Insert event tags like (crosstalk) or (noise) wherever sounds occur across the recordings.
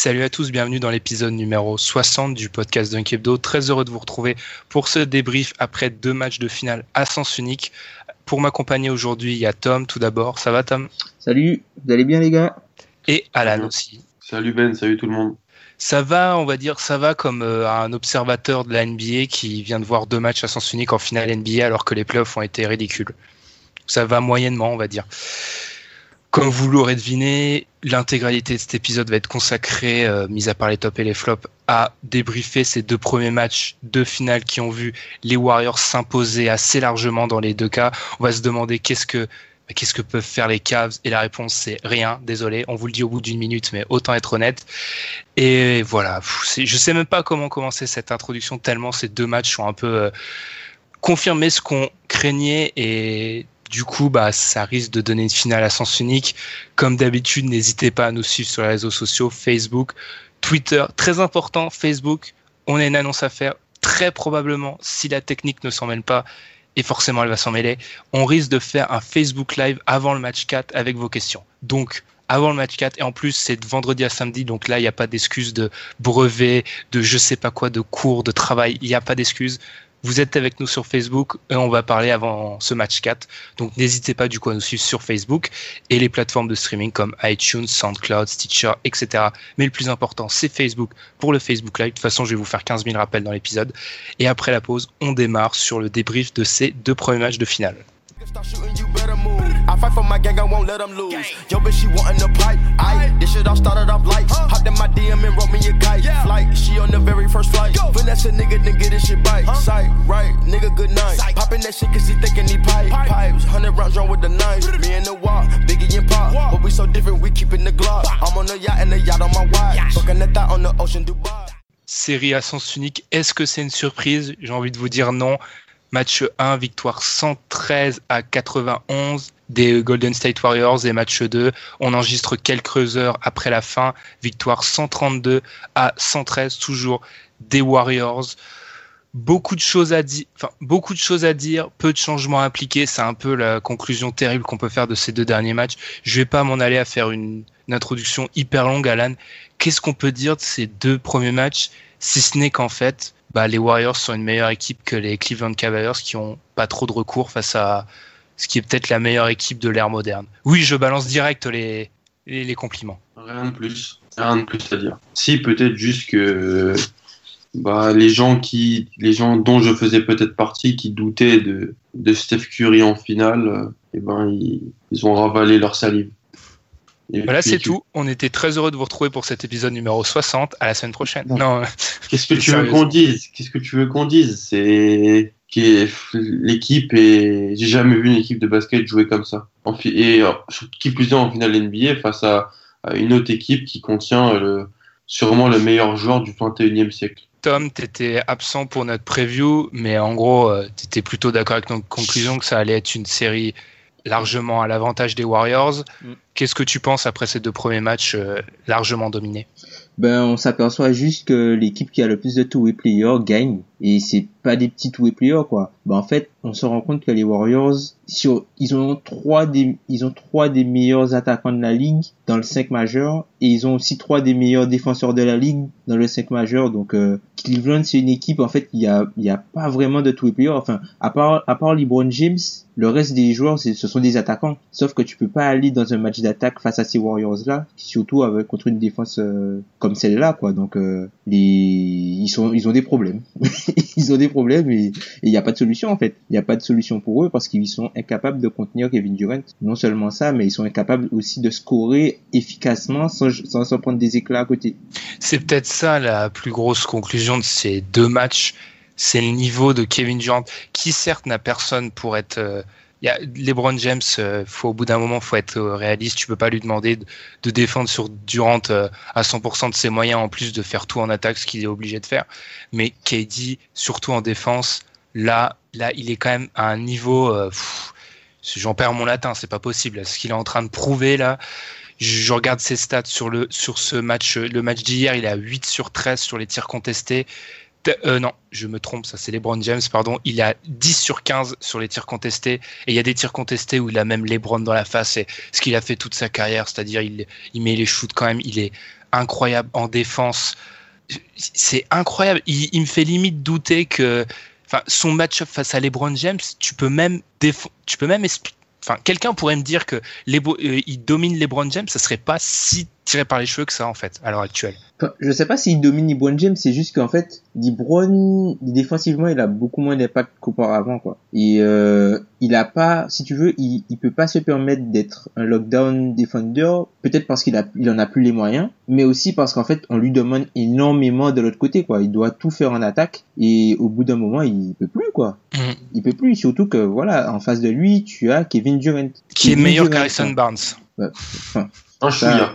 Salut à tous, bienvenue dans l'épisode numéro 60 du podcast Dunk Hebdo. Très heureux de vous retrouver pour ce débrief après deux matchs de finale à sens unique. Pour m'accompagner aujourd'hui, il y a Tom tout d'abord. Ça va Tom? Salut, vous allez bien les gars? Et Alan aussi. Salut Ben, salut tout le monde. Ça va, on va dire, ça va comme euh, un observateur de la NBA qui vient de voir deux matchs à sens unique en finale NBA alors que les playoffs ont été ridicules. Ça va moyennement, on va dire. Comme vous l'aurez deviné, l'intégralité de cet épisode va être consacrée, euh, mis à part les tops et les flops, à débriefer ces deux premiers matchs de finale qui ont vu les Warriors s'imposer assez largement dans les deux cas. On va se demander qu'est-ce que que peuvent faire les Cavs et la réponse c'est rien. Désolé, on vous le dit au bout d'une minute, mais autant être honnête. Et voilà, je sais même pas comment commencer cette introduction tellement ces deux matchs ont un peu euh, confirmé ce qu'on craignait et du coup, bah, ça risque de donner une finale à sens unique. Comme d'habitude, n'hésitez pas à nous suivre sur les réseaux sociaux, Facebook, Twitter. Très important, Facebook, on a une annonce à faire. Très probablement, si la technique ne s'en mêle pas, et forcément elle va s'en mêler, on risque de faire un Facebook Live avant le match 4 avec vos questions. Donc, avant le match 4, et en plus, c'est de vendredi à samedi, donc là, il n'y a pas d'excuse de brevet, de je sais pas quoi, de cours, de travail, il n'y a pas d'excuse. Vous êtes avec nous sur Facebook et on va parler avant ce match 4. Donc n'hésitez pas du coup à nous suivre sur Facebook et les plateformes de streaming comme iTunes, SoundCloud, Stitcher, etc. Mais le plus important, c'est Facebook pour le Facebook Live. De toute façon, je vais vous faire 15 000 rappels dans l'épisode. Et après la pause, on démarre sur le débrief de ces deux premiers matchs de finale. Start shooting, you better move. I fight for my gang, I won't let them lose. Yo, bitch, she wantin' the pipe. Aye, this shit all started off lights. Hopped in my DM and wrote me a kite. Flight, she on the very first flight. Finesse a nigga, then get this shit right. Sight, right, nigga, good night. Poppin' that shit cause he thinking he pipe. Pipes, 100 rounds drawn with the knife. Me and the walk, Biggie and Pop. But we so different, we keepin' the Glock. I'm on the yacht and the yacht on my watch. Fucking that thought on the ocean, Dubai. série à sens unique. Est-ce que c'est une surprise? J'ai envie de vous dire non. Match 1, victoire 113 à 91 des Golden State Warriors et match 2, on enregistre quelques heures après la fin, victoire 132 à 113 toujours des Warriors. Beaucoup de choses à dire, enfin beaucoup de choses à dire, c'est un peu la conclusion terrible qu'on peut faire de ces deux derniers matchs. Je vais pas m'en aller à faire une introduction hyper longue, Alan. Qu'est-ce qu'on peut dire de ces deux premiers matchs, si ce n'est qu'en fait, bah, les Warriors sont une meilleure équipe que les Cleveland Cavaliers qui ont pas trop de recours face à ce qui est peut-être la meilleure équipe de l'ère moderne. Oui, je balance direct les, les, compliments. Rien de plus. Rien de plus à dire. Si, peut-être juste que bah, les, gens qui, les gens dont je faisais peut-être partie, qui doutaient de, de Steph Curry en finale, euh, eh ben, ils, ils ont ravalé leur salive. Et Voilà, c'est tu- tout. On était très heureux de vous retrouver pour cet épisode numéro 60. À la semaine prochaine. Non. Non, Qu'est-ce que (laughs) tu veux qu'on dise? Qu'est-ce que tu veux qu'on dise? C'est que l'équipe et j'ai jamais vu une équipe de basket jouer comme ça. Et euh, qui plus est en finale NBA face à, à une autre équipe qui contient le sûrement le meilleur joueur du 21e siècle. Tom, tu étais absent pour notre preview, mais en gros, tu étais plutôt d'accord avec notre conclusion que ça allait être une série largement à l'avantage des Warriors. Mm. Qu'est-ce que tu penses après ces deux premiers matchs euh, largement dominés? Ben, on s'aperçoit juste que l'équipe qui a le plus de two-way players gagne. Et c'est pas des petits two-way players, quoi. Ben, en fait, on se rend compte que les Warriors, sur, ils ont trois des, ils ont trois des meilleurs attaquants de la ligue dans le 5 majeur. Et ils ont aussi trois des meilleurs défenseurs de la ligue dans le 5 majeur. Donc, euh, Cleveland, c'est une équipe, en fait, il y a, il y a pas vraiment de two-way players. Enfin, à part, à part LeBron James, le reste des joueurs, ce sont des attaquants. Sauf que tu peux pas aller dans un match d'attaque face à ces Warriors-là, surtout avec, contre une défense euh, comme celle-là, quoi. Donc, euh, les, ils sont, ils ont des problèmes. (laughs) (laughs) ils ont des problèmes et il n'y a pas de solution, en fait. Il n'y a pas de solution pour eux parce qu'ils sont incapables de contenir Kevin Durant. Non seulement ça, mais ils sont incapables aussi de scorer efficacement sans, sans, prendre des éclats à côté. C'est peut-être ça la plus grosse conclusion de ces deux matchs c'est le niveau de Kevin Durant, qui certes n'a personne pour être. Euh, y a LeBron James, euh, faut au bout d'un moment, faut être euh, réaliste. Tu peux pas lui demander de, défendre sur Durant à 100% de ses moyens, en plus de faire tout en attaque, ce qu'il est obligé de faire. Mais KD, surtout en défense, là, là, il est quand même à un niveau. J'en perds mon latin, c'est pas possible. Ce qu'il est en train de prouver là, je regarde ses stats sur le sur ce match, le match d'hier, il est à 8 sur 13 sur les tirs contestés. Euh, non, je me trompe, ça c'est LeBron James, pardon. Il a 10 sur 15 sur les tirs contestés. Et il y a des tirs contestés où il a même LeBron dans la face. Et ce qu'il a fait toute sa carrière, c'est-à-dire il, met les shoots quand même. Il est incroyable en défense. C'est incroyable. Il, me fait limite douter que son match-up face à LeBron James, tu peux même, tu peux même Enfin, quelqu'un pourrait me dire que euh, il domine LeBron James, ça serait pas si tiré par les cheveux que ça en fait à l'heure actuelle. je sais pas s'il domine LeBron James, c'est juste qu'en fait LeBron défensivement il a beaucoup moins d'impact qu'auparavant quoi. Et euh, il a pas, si tu veux, il, il peut pas se permettre d'être un lockdown defender, peut-être parce qu'il a, il en a plus les moyens, mais aussi parce qu'en fait on lui demande énormément de l'autre côté quoi. Il doit tout faire en attaque et au bout d'un moment il peut plus quoi. Mm. Il peut plus, surtout que voilà en face de lui tu as Kevin Durant qui est meilleur qu'Harrison Barnes. Ouais, enfin, un ça,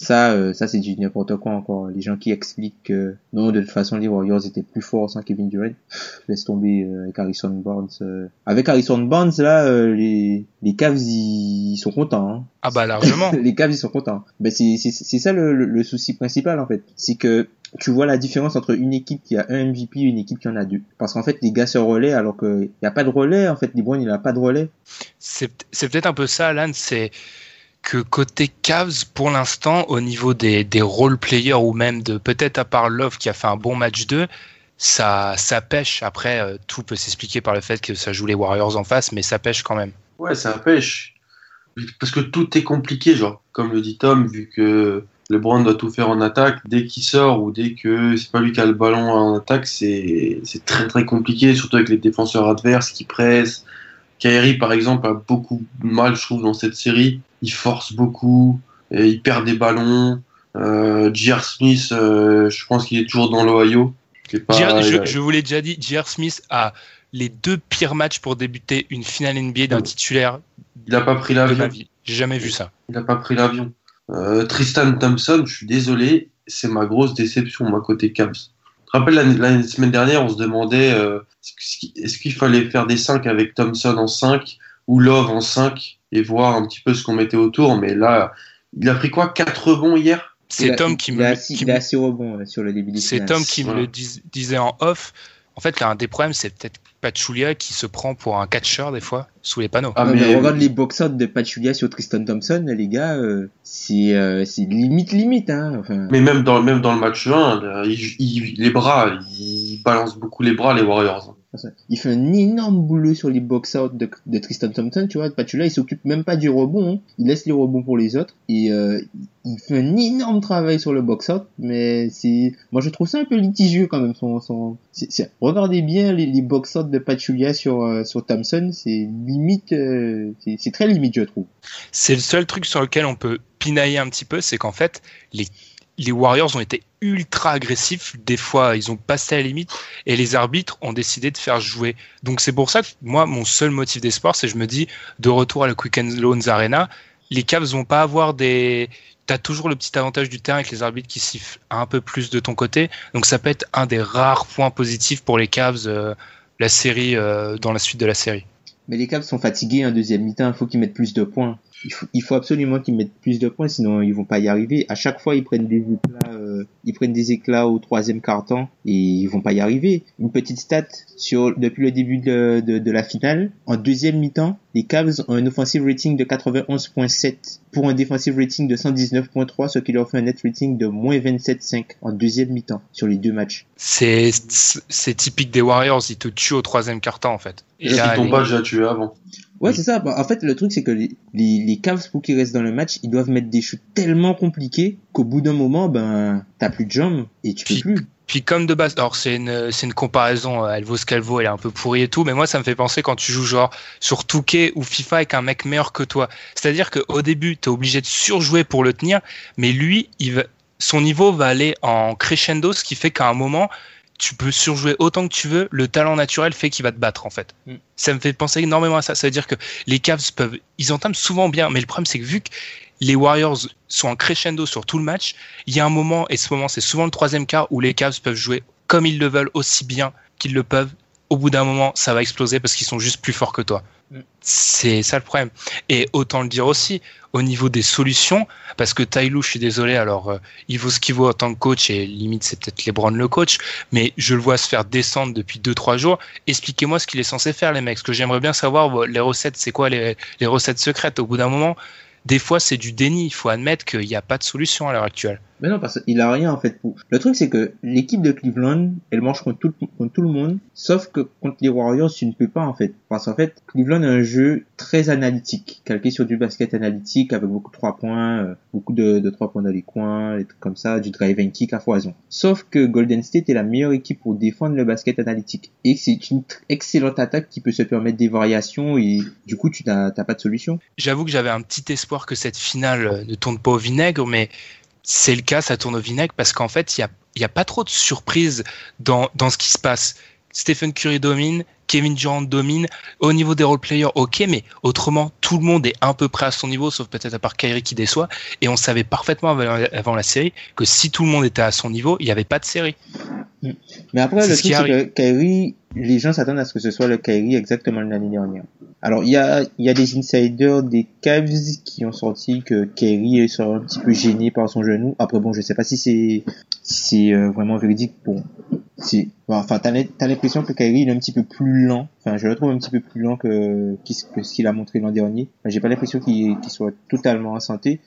ça, euh, ça c'est du n'importe quoi encore. Les gens qui expliquent que non, de toute façon, les Warriors étaient plus forts sans Kevin Durant. (laughs) Laisse tomber euh, avec Harrison Barnes. Euh. Avec Harrison Barnes, là, les, les Cavs, ils, sont contents. Hein. Ah bah largement. (laughs) les Cavs, ils sont contents. Ben c'est c'est ça le, le, souci principal en fait. C'est que tu vois la différence entre une équipe qui a un MVP et une équipe qui en a deux. Parce qu'en fait, les gars se relaient alors qu'il n'y a pas de relais. En fait, LeBron, il n'a pas de relais. C'est peut-être un peu ça, Alan. C'est côté Cavs, pour l'instant, au niveau des, des role players ou même de peut-être à part Love qui a fait un bon match 2, ça, ça pêche. Après, euh, tout peut s'expliquer par le fait que ça joue les Warriors en face, mais ça pêche quand même. Ouais, ça pêche. Parce que tout est compliqué, genre, comme le dit Tom, vu que LeBron doit tout faire en attaque, dès qu'il sort ou dès que c'est pas lui qui a le ballon en attaque, c'est très très compliqué, surtout avec les défenseurs adverses qui pressent. Kyrie, par exemple, a beaucoup mal, je trouve, dans cette série il force beaucoup, et il perd des ballons. Euh, J.R. Smith, euh, je pense qu'il est toujours dans l'Ohio. Je, je vous l'ai déjà dit, J.R. Smith a les deux pires matchs pour débuter une finale NBA d'un titulaire. Il n'a pas pris l'avion. J'ai jamais vu ça. Il n'a pas pris l'avion. Euh, Tristan Thompson, je suis désolé, c'est ma grosse déception, moi, côté Cavs. Je te rappelle, la, semaine dernière, on se demandait euh, est-ce qu'il fallait faire des 5 avec Thompson en 5 ou Love en 5 et voir un petit peu ce qu'on mettait autour. Mais là, il a pris quoi 4 rebonds hier? C'est Tom qui me. Il a 6 rebonds sur le début C'est Tom qui me le disait en off. En fait, là, un des problèmes, c'est peut-être Pachulia qui se prend pour un catcheur des fois sous les panneaux. Ah, mais, regarde les box de Pachulia sur Tristan Thompson, les gars, euh, c'est euh, c'est limite limite. Hein, Mais même dans, même dans le match 1, les bras, ils balancent beaucoup les bras, les Warriors. Il fait un énorme boulot sur les box-out de, Tristan Thompson, tu vois. Patula, il s'occupe même pas du rebond. Hein. Il laisse les rebonds pour les autres. Et euh, il fait un énorme travail sur le box-out. Mais c'est... Moi, je trouve ça un peu litigieux quand même. Son, son... Regardez bien les, box-out de Pachulia sur, euh, sur Thompson. C'est limite... Euh, c'est très limite, je trouve. C'est le seul truc sur lequel on peut pinailler un petit peu. C'est qu'en fait, les les Warriors ont été ultra agressifs. Des fois, ils ont passé à la limite et les arbitres ont décidé de faire jouer. Donc, c'est pour ça que moi, mon seul motif d'espoir, c'est je me dis, de retour à la Quick and Loans Arena, les Cavs vont pas avoir des, tu as toujours le petit avantage du terrain avec les arbitres qui sifflent un peu plus de ton côté. Donc ça peut être un des rares points positifs pour les Cavs, euh, la série, euh, dans la suite de la série. Mais les Cavs sont fatigués en deuxième mi-temps, il faut qu'ils mettent plus de points. Il faut, absolument qu'ils mettent plus de points, sinon ils vont pas y arriver. À chaque fois, ils prennent des éclats, euh, ils prennent des éclats au troisième quart-temps et ils vont pas y arriver. Une petite stat sur depuis le début de, de, de la finale, en deuxième mi-temps, les Cavs ont un offensive rating de 91.7 pour un defensive rating de 119.3, ce qui leur fait un net rating de moins 27.5 en deuxième mi-temps sur les deux matchs. C'est c'est typique des Warriors, ils te tuent au troisième quart-temps en fait. Et si ton pas déjà tué avant. Ouais, c'est ça. Bah, en fait, le truc, c'est que les, les, les Cavs, pour qu'ils restent dans le match, ils doivent mettre des shoots tellement compliqués qu'au bout d'un moment, ben, t'as plus de jambes et tu Puis- peux plus. Puis comme de base, alors c'est une, c'est une comparaison, euh, elle vaut ce qu'elle vaut, elle est un peu pourrie et tout, mais moi ça me fait penser quand tu joues genre sur Touquet ou FIFA avec un mec meilleur que toi. C'est-à-dire qu'au début, tu es obligé de surjouer pour le tenir, mais lui, il va, son niveau va aller en crescendo, ce qui fait qu'à un moment, tu peux surjouer autant que tu veux, le talent naturel fait qu'il va te battre en fait. Mm. Ça me fait penser énormément à ça. Ça veut dire que les Cavs peuvent, ils entament souvent bien, mais le problème c'est que vu que les Warriors sont en crescendo sur tout le match, il y a un moment, et ce moment c'est souvent le troisième quart, où les Cavs peuvent jouer comme ils le veulent, aussi bien qu'ils le peuvent. Au bout d'un moment, ça va exploser parce qu'ils sont juste plus forts que toi. C'est ça le problème. Et autant le dire aussi, au niveau des solutions, parce que Tailou, je suis désolé, alors euh, il vaut ce qu'il vaut en tant que coach, et limite c'est peut-être LeBron le coach, mais je le vois se faire descendre depuis 2-3 jours. Expliquez-moi ce qu'il est censé faire, les mecs, parce que j'aimerais bien savoir vo- les recettes, c'est quoi les, les recettes secrètes? Au bout d'un moment, des fois c'est du déni, il faut admettre qu'il n'y a pas de solution à l'heure actuelle. Mais non, parce qu'il a rien en fait pour. Le truc c'est que l'équipe de Cleveland, elle marche contre tout, le monde, sauf que contre les Warriors, tu ne peux pas en fait. Parce qu'en fait, Cleveland a un jeu très analytique, calqué sur du basket analytique avec beaucoup de trois points, euh, beaucoup de, de trois points dans les coins, des trucs comme ça, du drive and kick à foison. Sauf que Golden State est la meilleure équipe pour défendre le basket analytique. Et c'est une excellente attaque qui peut se permettre des variations et du coup tu n'as pas de solution. J'avoue que j'avais un petit espoir que cette finale ne tourne pas au vinaigre, mais c'est le cas, ça tourne au vinaigre parce qu'en fait, il y a, pas trop de surprises dans, dans ce qui se passe. Stephen Curry domine, Kevin Durant domine. Au niveau des role players, ok, mais autrement, tout le monde est à peu près à son niveau, sauf peut-être à part Kyrie qui déçoit. Et on savait parfaitement avant, avant la série que si tout le monde était à son niveau, il n'y avait pas de série. Mais après, le truc, c'est que. Kyrie, les gens s'attendent à ce que ce soit le Kyrie exactement de l'année dernière. Alors, il y a, il y a des insiders des Cavs qui ont sorti que Kyrie serait un petit peu gêné par son genou. Après, bon, je sais pas si c'est, si c'est euh, vraiment véridique. Bon, c'est, bon, enfin, t'as l'im- t'as l'impression que Kyrie il est un petit peu plus lent. Enfin, je le trouve un petit peu plus lent que, que ce qu'il a montré l'an dernier. Enfin, J'ai pas l'impression qu'il soit totalement en santé.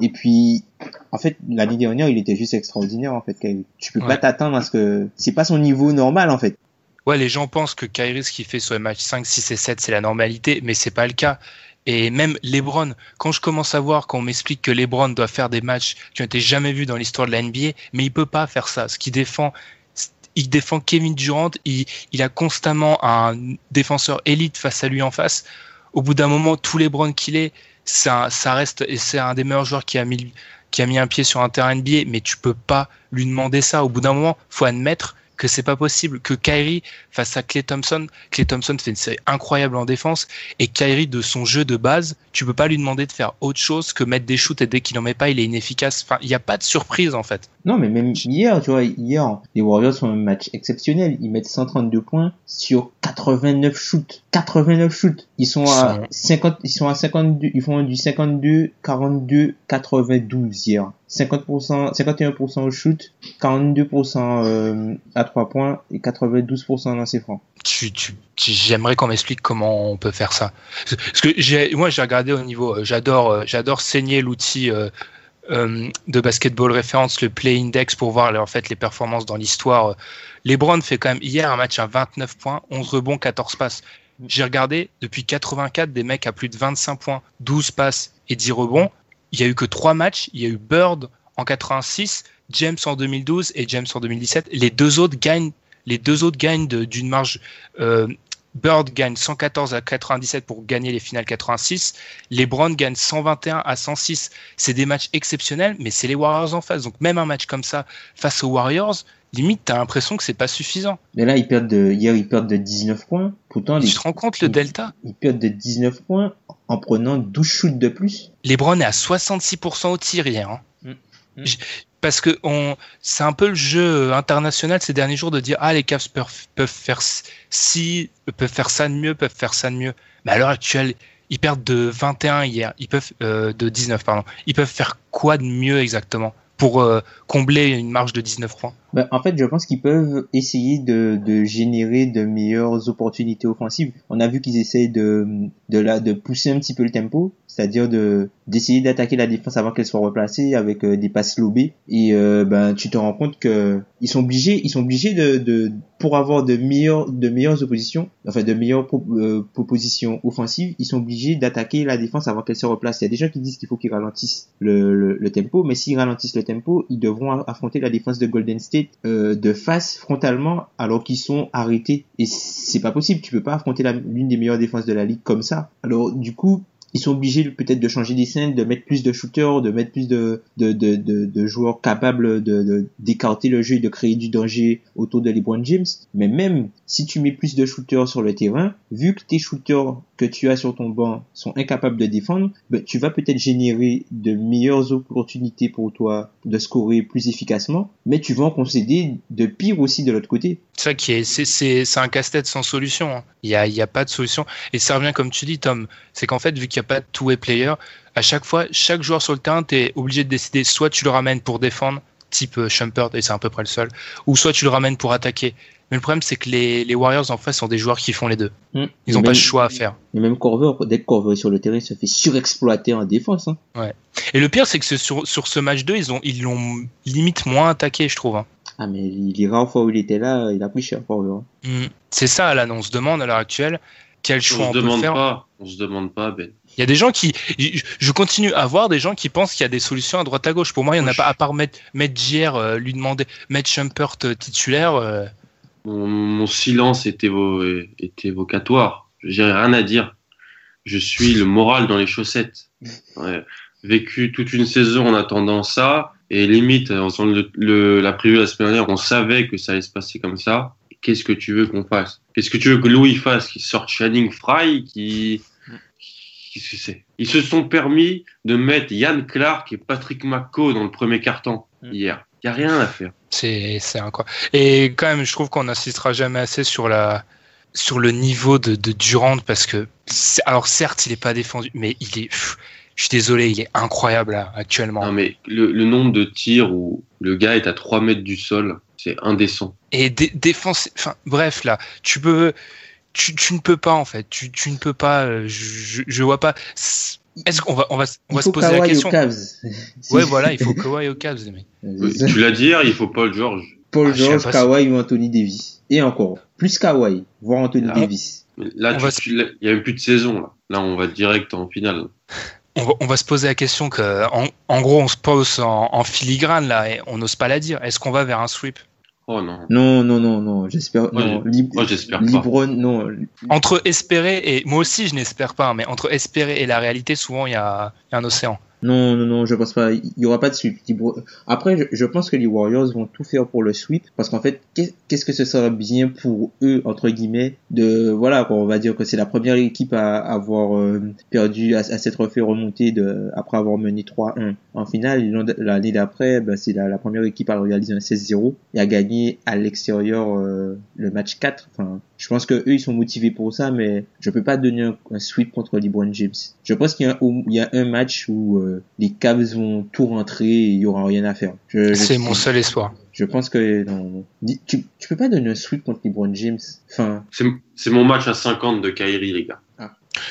Et puis, en fait, l'année dernière, il était juste extraordinaire, en fait, Kyrie. Tu peux Ouais. pas t'attendre à ce que, c'est pas son niveau normal, en fait. Ouais, les gens pensent que Kyrie, ce qu'il fait sur les matchs 5, 6 et 7, c'est la normalité, mais c'est pas le cas. Et même LeBron, quand je commence à voir qu'on m'explique que LeBron doit faire des matchs qui ont été jamais vus dans l'histoire de la NBA, mais il peut pas faire ça. Ce qu'il défend, il défend Kevin Durant, il, a constamment un défenseur élite face à lui en face. Au bout d'un moment, tout LeBron qu'il est, ça, ça reste, et c'est un des meilleurs joueurs qui a mis, qui a mis un pied sur un terrain NBA, mais tu peux pas lui demander ça. Au bout d'un moment, faut admettre que c'est pas possible, que Kyrie face à Clay Thompson, Clay Thompson fait une série incroyable en défense et Kyrie de son jeu de base, tu peux pas lui demander de faire autre chose que mettre des shoots et dès qu'il en met pas, il est inefficace. Enfin, il n'y a pas de surprise en fait. Non, mais même hier, tu vois, hier, les Warriors font un match exceptionnel. Ils mettent 132 points sur 89 shoots. 89 shoots. Ils sont à 50, ils sont à 52, ils font du 52, 42, 92 hier. 50%, 51% au shoot, 42% euh, à 3 points et 92% dans ses francs. Tu, tu, tu- j'aimerais qu'on m'explique comment on peut faire ça. Parce que j'ai, moi, j'ai regardé au niveau, euh, j'adore, euh, j'adore saigner l'outil euh, euh, de basketball référence, le Play Index, pour voir en fait les performances dans l'histoire. LeBron fait quand même hier un match à 29 points, 11 rebonds, 14 passes. J'ai regardé depuis 84 des mecs à plus de 25 points, 12 passes et 10 rebonds. Il y a eu que trois matchs. Il y a eu Bird en 86, James en 2012 et James en 2017. Les deux autres gagnent, les deux autres gagnent d'une marge euh, Bird gagne 114 à 97 pour gagner les finales 86. Les Browns gagnent 121 à 106. C'est des matchs exceptionnels, mais c'est les Warriors en face. Donc même un match comme ça face aux Warriors, limite, t'as l'impression que c'est pas suffisant. Mais là, ils perdent de, hier, ils perdent de 19 points. Pourtant, Tu les- te rends compte le delta ils perdent de 19 points en prenant 12 shoots de plus. Les Browns est à 66% au tir hier. hein. Mm. Mm. Parce que on, c'est un peu le jeu international ces derniers jours de dire ah les Cavs peuvent, peuvent faire si peuvent faire ça de mieux, peuvent faire ça de mieux. Mais à l'heure actuelle, ils perdent de 21 hier, ils peuvent euh, de 19 pardon. Ils peuvent faire quoi de mieux exactement? Pour euh, combler une marge de 19 points Ben, en fait, je pense qu'ils peuvent essayer de, de générer de meilleures opportunités offensives. On a vu qu'ils essayent de, de, de pousser un petit peu le tempo, c'est-à-dire de d'essayer d'attaquer la défense avant qu'elle soit replacée avec euh, des passes lobées. Et euh, ben, tu te rends compte que ils sont obligés, ils sont obligés de, de pour avoir de meilleures de meilleures oppositions, enfin de meilleures euh, propositions offensives, ils sont obligés d'attaquer la défense avant qu'elle se replace. Il y a des gens qui disent qu'il faut qu'ils ralentissent le, le, le tempo, mais s'ils ralentissent le tempo, ils devront affronter la défense de Golden State euh, de face frontalement alors qu'ils sont arrêtés. Et c'est pas possible, tu peux pas affronter l'une des meilleures défenses de la ligue comme ça. Alors du coup, ils sont obligés peut-être de changer des scènes, de mettre plus de shooters, de mettre plus de, de, de, de, joueurs capables de, d'écarter le jeu et de créer du danger autour de LeBron James. Mais même si tu mets plus de shooters sur le terrain, vu que tes shooters que tu as sur ton banc sont incapables de défendre, ben, tu vas peut-être générer de meilleures opportunités pour toi de scorer plus efficacement, mais tu vas en concéder de pire aussi de l'autre côté. C'est ça qui est, c'est, un casse-tête sans solution. hein. Il y a, il y a pas de solution. Et ça revient comme tu dis, Tom. C'est qu'en fait, vu qu'il n'y a pas de two-way player, à chaque fois, chaque joueur sur le terrain, tu es obligé de décider soit tu le ramènes pour défendre, type euh, Shumpert, et c'est à peu près le seul, ou soit tu le ramènes pour attaquer. Mais le problème, c'est que les, les Warriors en face sont des joueurs qui font les deux. Hmm. Ils n'ont pas le choix à faire. Et même Corver, dès que Corver est sur le terrain, il se fait surexploiter en défense. Hein. Et le pire, c'est que ce- sur, sur ce match 2, ils ont, ils l'ont limite moins attaqué, je trouve. hein. Ah mais les rares fois où il était là, il a pris cher Corver. hein. Hmm. C'est ça, là, on se demande à l'heure actuelle quel choix On on, se peut demande faire. pas. On se demande pas, Ben. Il y a des gens qui, je continue à voir des gens qui pensent qu'il y a des solutions à droite à gauche. Pour moi, il n'y en a pas à part mettre, mettre JR, euh, lui demander, mettre Shumpert euh, titulaire. euh, Mon, mon silence est, évo- est évocatoire. J'ai rien à dire. Je suis le moral dans les chaussettes. Ouais. Vécu toute une saison en attendant ça, et limite, en le, le- la preview la semaine dernière, on savait que ça allait se passer comme ça. Qu'est-ce que tu veux qu'on fasse? Qu'est-ce que tu veux que Louis fasse? Qu'il sorte Channing Fry Qui Qu'est-ce que c'est Ils se sont permis de mettre Yann Clark et Patrick McCaw dans le premier carton hier. Il n'y a rien à faire. C'est, incroyable. Et quand même, je trouve qu'on n'insistera jamais assez sur la, sur le niveau de, de Durant parce que, alors certes, il est pas défendu, mais il est, pff, je suis désolé, il est incroyable là, actuellement. Non, mais le, le nombre de tirs où le gars est à 3 mètres du sol, c'est indécent. Et dé- défense, enfin, bref, là, tu peux, tu, tu ne peux pas, en fait, tu, tu ne peux pas, euh, je, je, je vois pas. Est-ce qu'on va, on va, on Il va se poser la question. (laughs) Ouais, voilà, il faut Kawhi aux Cavs, les mecs. C'est ça. Tu l'as dit il faut Paul George. Paul Ah, George, Kawhi ou Anthony Davis. Et encore, plus Kawhi, voire Anthony Ah. Davis. Mais Là, il y a plus de saison. Là, là on va direct en finale. On va, on va se poser la question que, en, en gros, on se pose en, en filigrane là, et on n'ose pas la dire. Est-ce qu'on va vers un sweep? Oh non. Non, non, non, non, j'espère, Moi, non, moi, j'espère pas. Libron, non, Entre espérer et moi aussi, je n'espère pas, mais entre espérer et la réalité, souvent il y a, il y a un océan. Non, non, non, je pense pas. Il y aura pas de sweep. Après, je, pense que les Warriors vont tout faire pour le sweep parce qu'en fait, qu'est- qu'est-ce que ce sera bien pour eux entre guillemets de voilà, on va dire que c'est la première équipe à avoir euh, perdu, à, s'être fait remonter de après avoir mené 3-1 en finale. L'année d'après, ben, c'est la, la première équipe à réaliser un 16-0 et à gagner à l'extérieur euh, le match 4. Enfin, je pense que eux ils sont motivés pour ça, mais je peux pas donner un, un sweep contre LeBron James. Je pense qu'il y, a un- il y a un match où euh, les Cavs vont tout rentrer et il y aura rien à faire. C'est mon seul espoir. Je pense que non, non. Dis- Tu, tu peux pas donner un sweep contre LeBron James. Enfin, C'est mon match à 50 de Kyrie, les gars.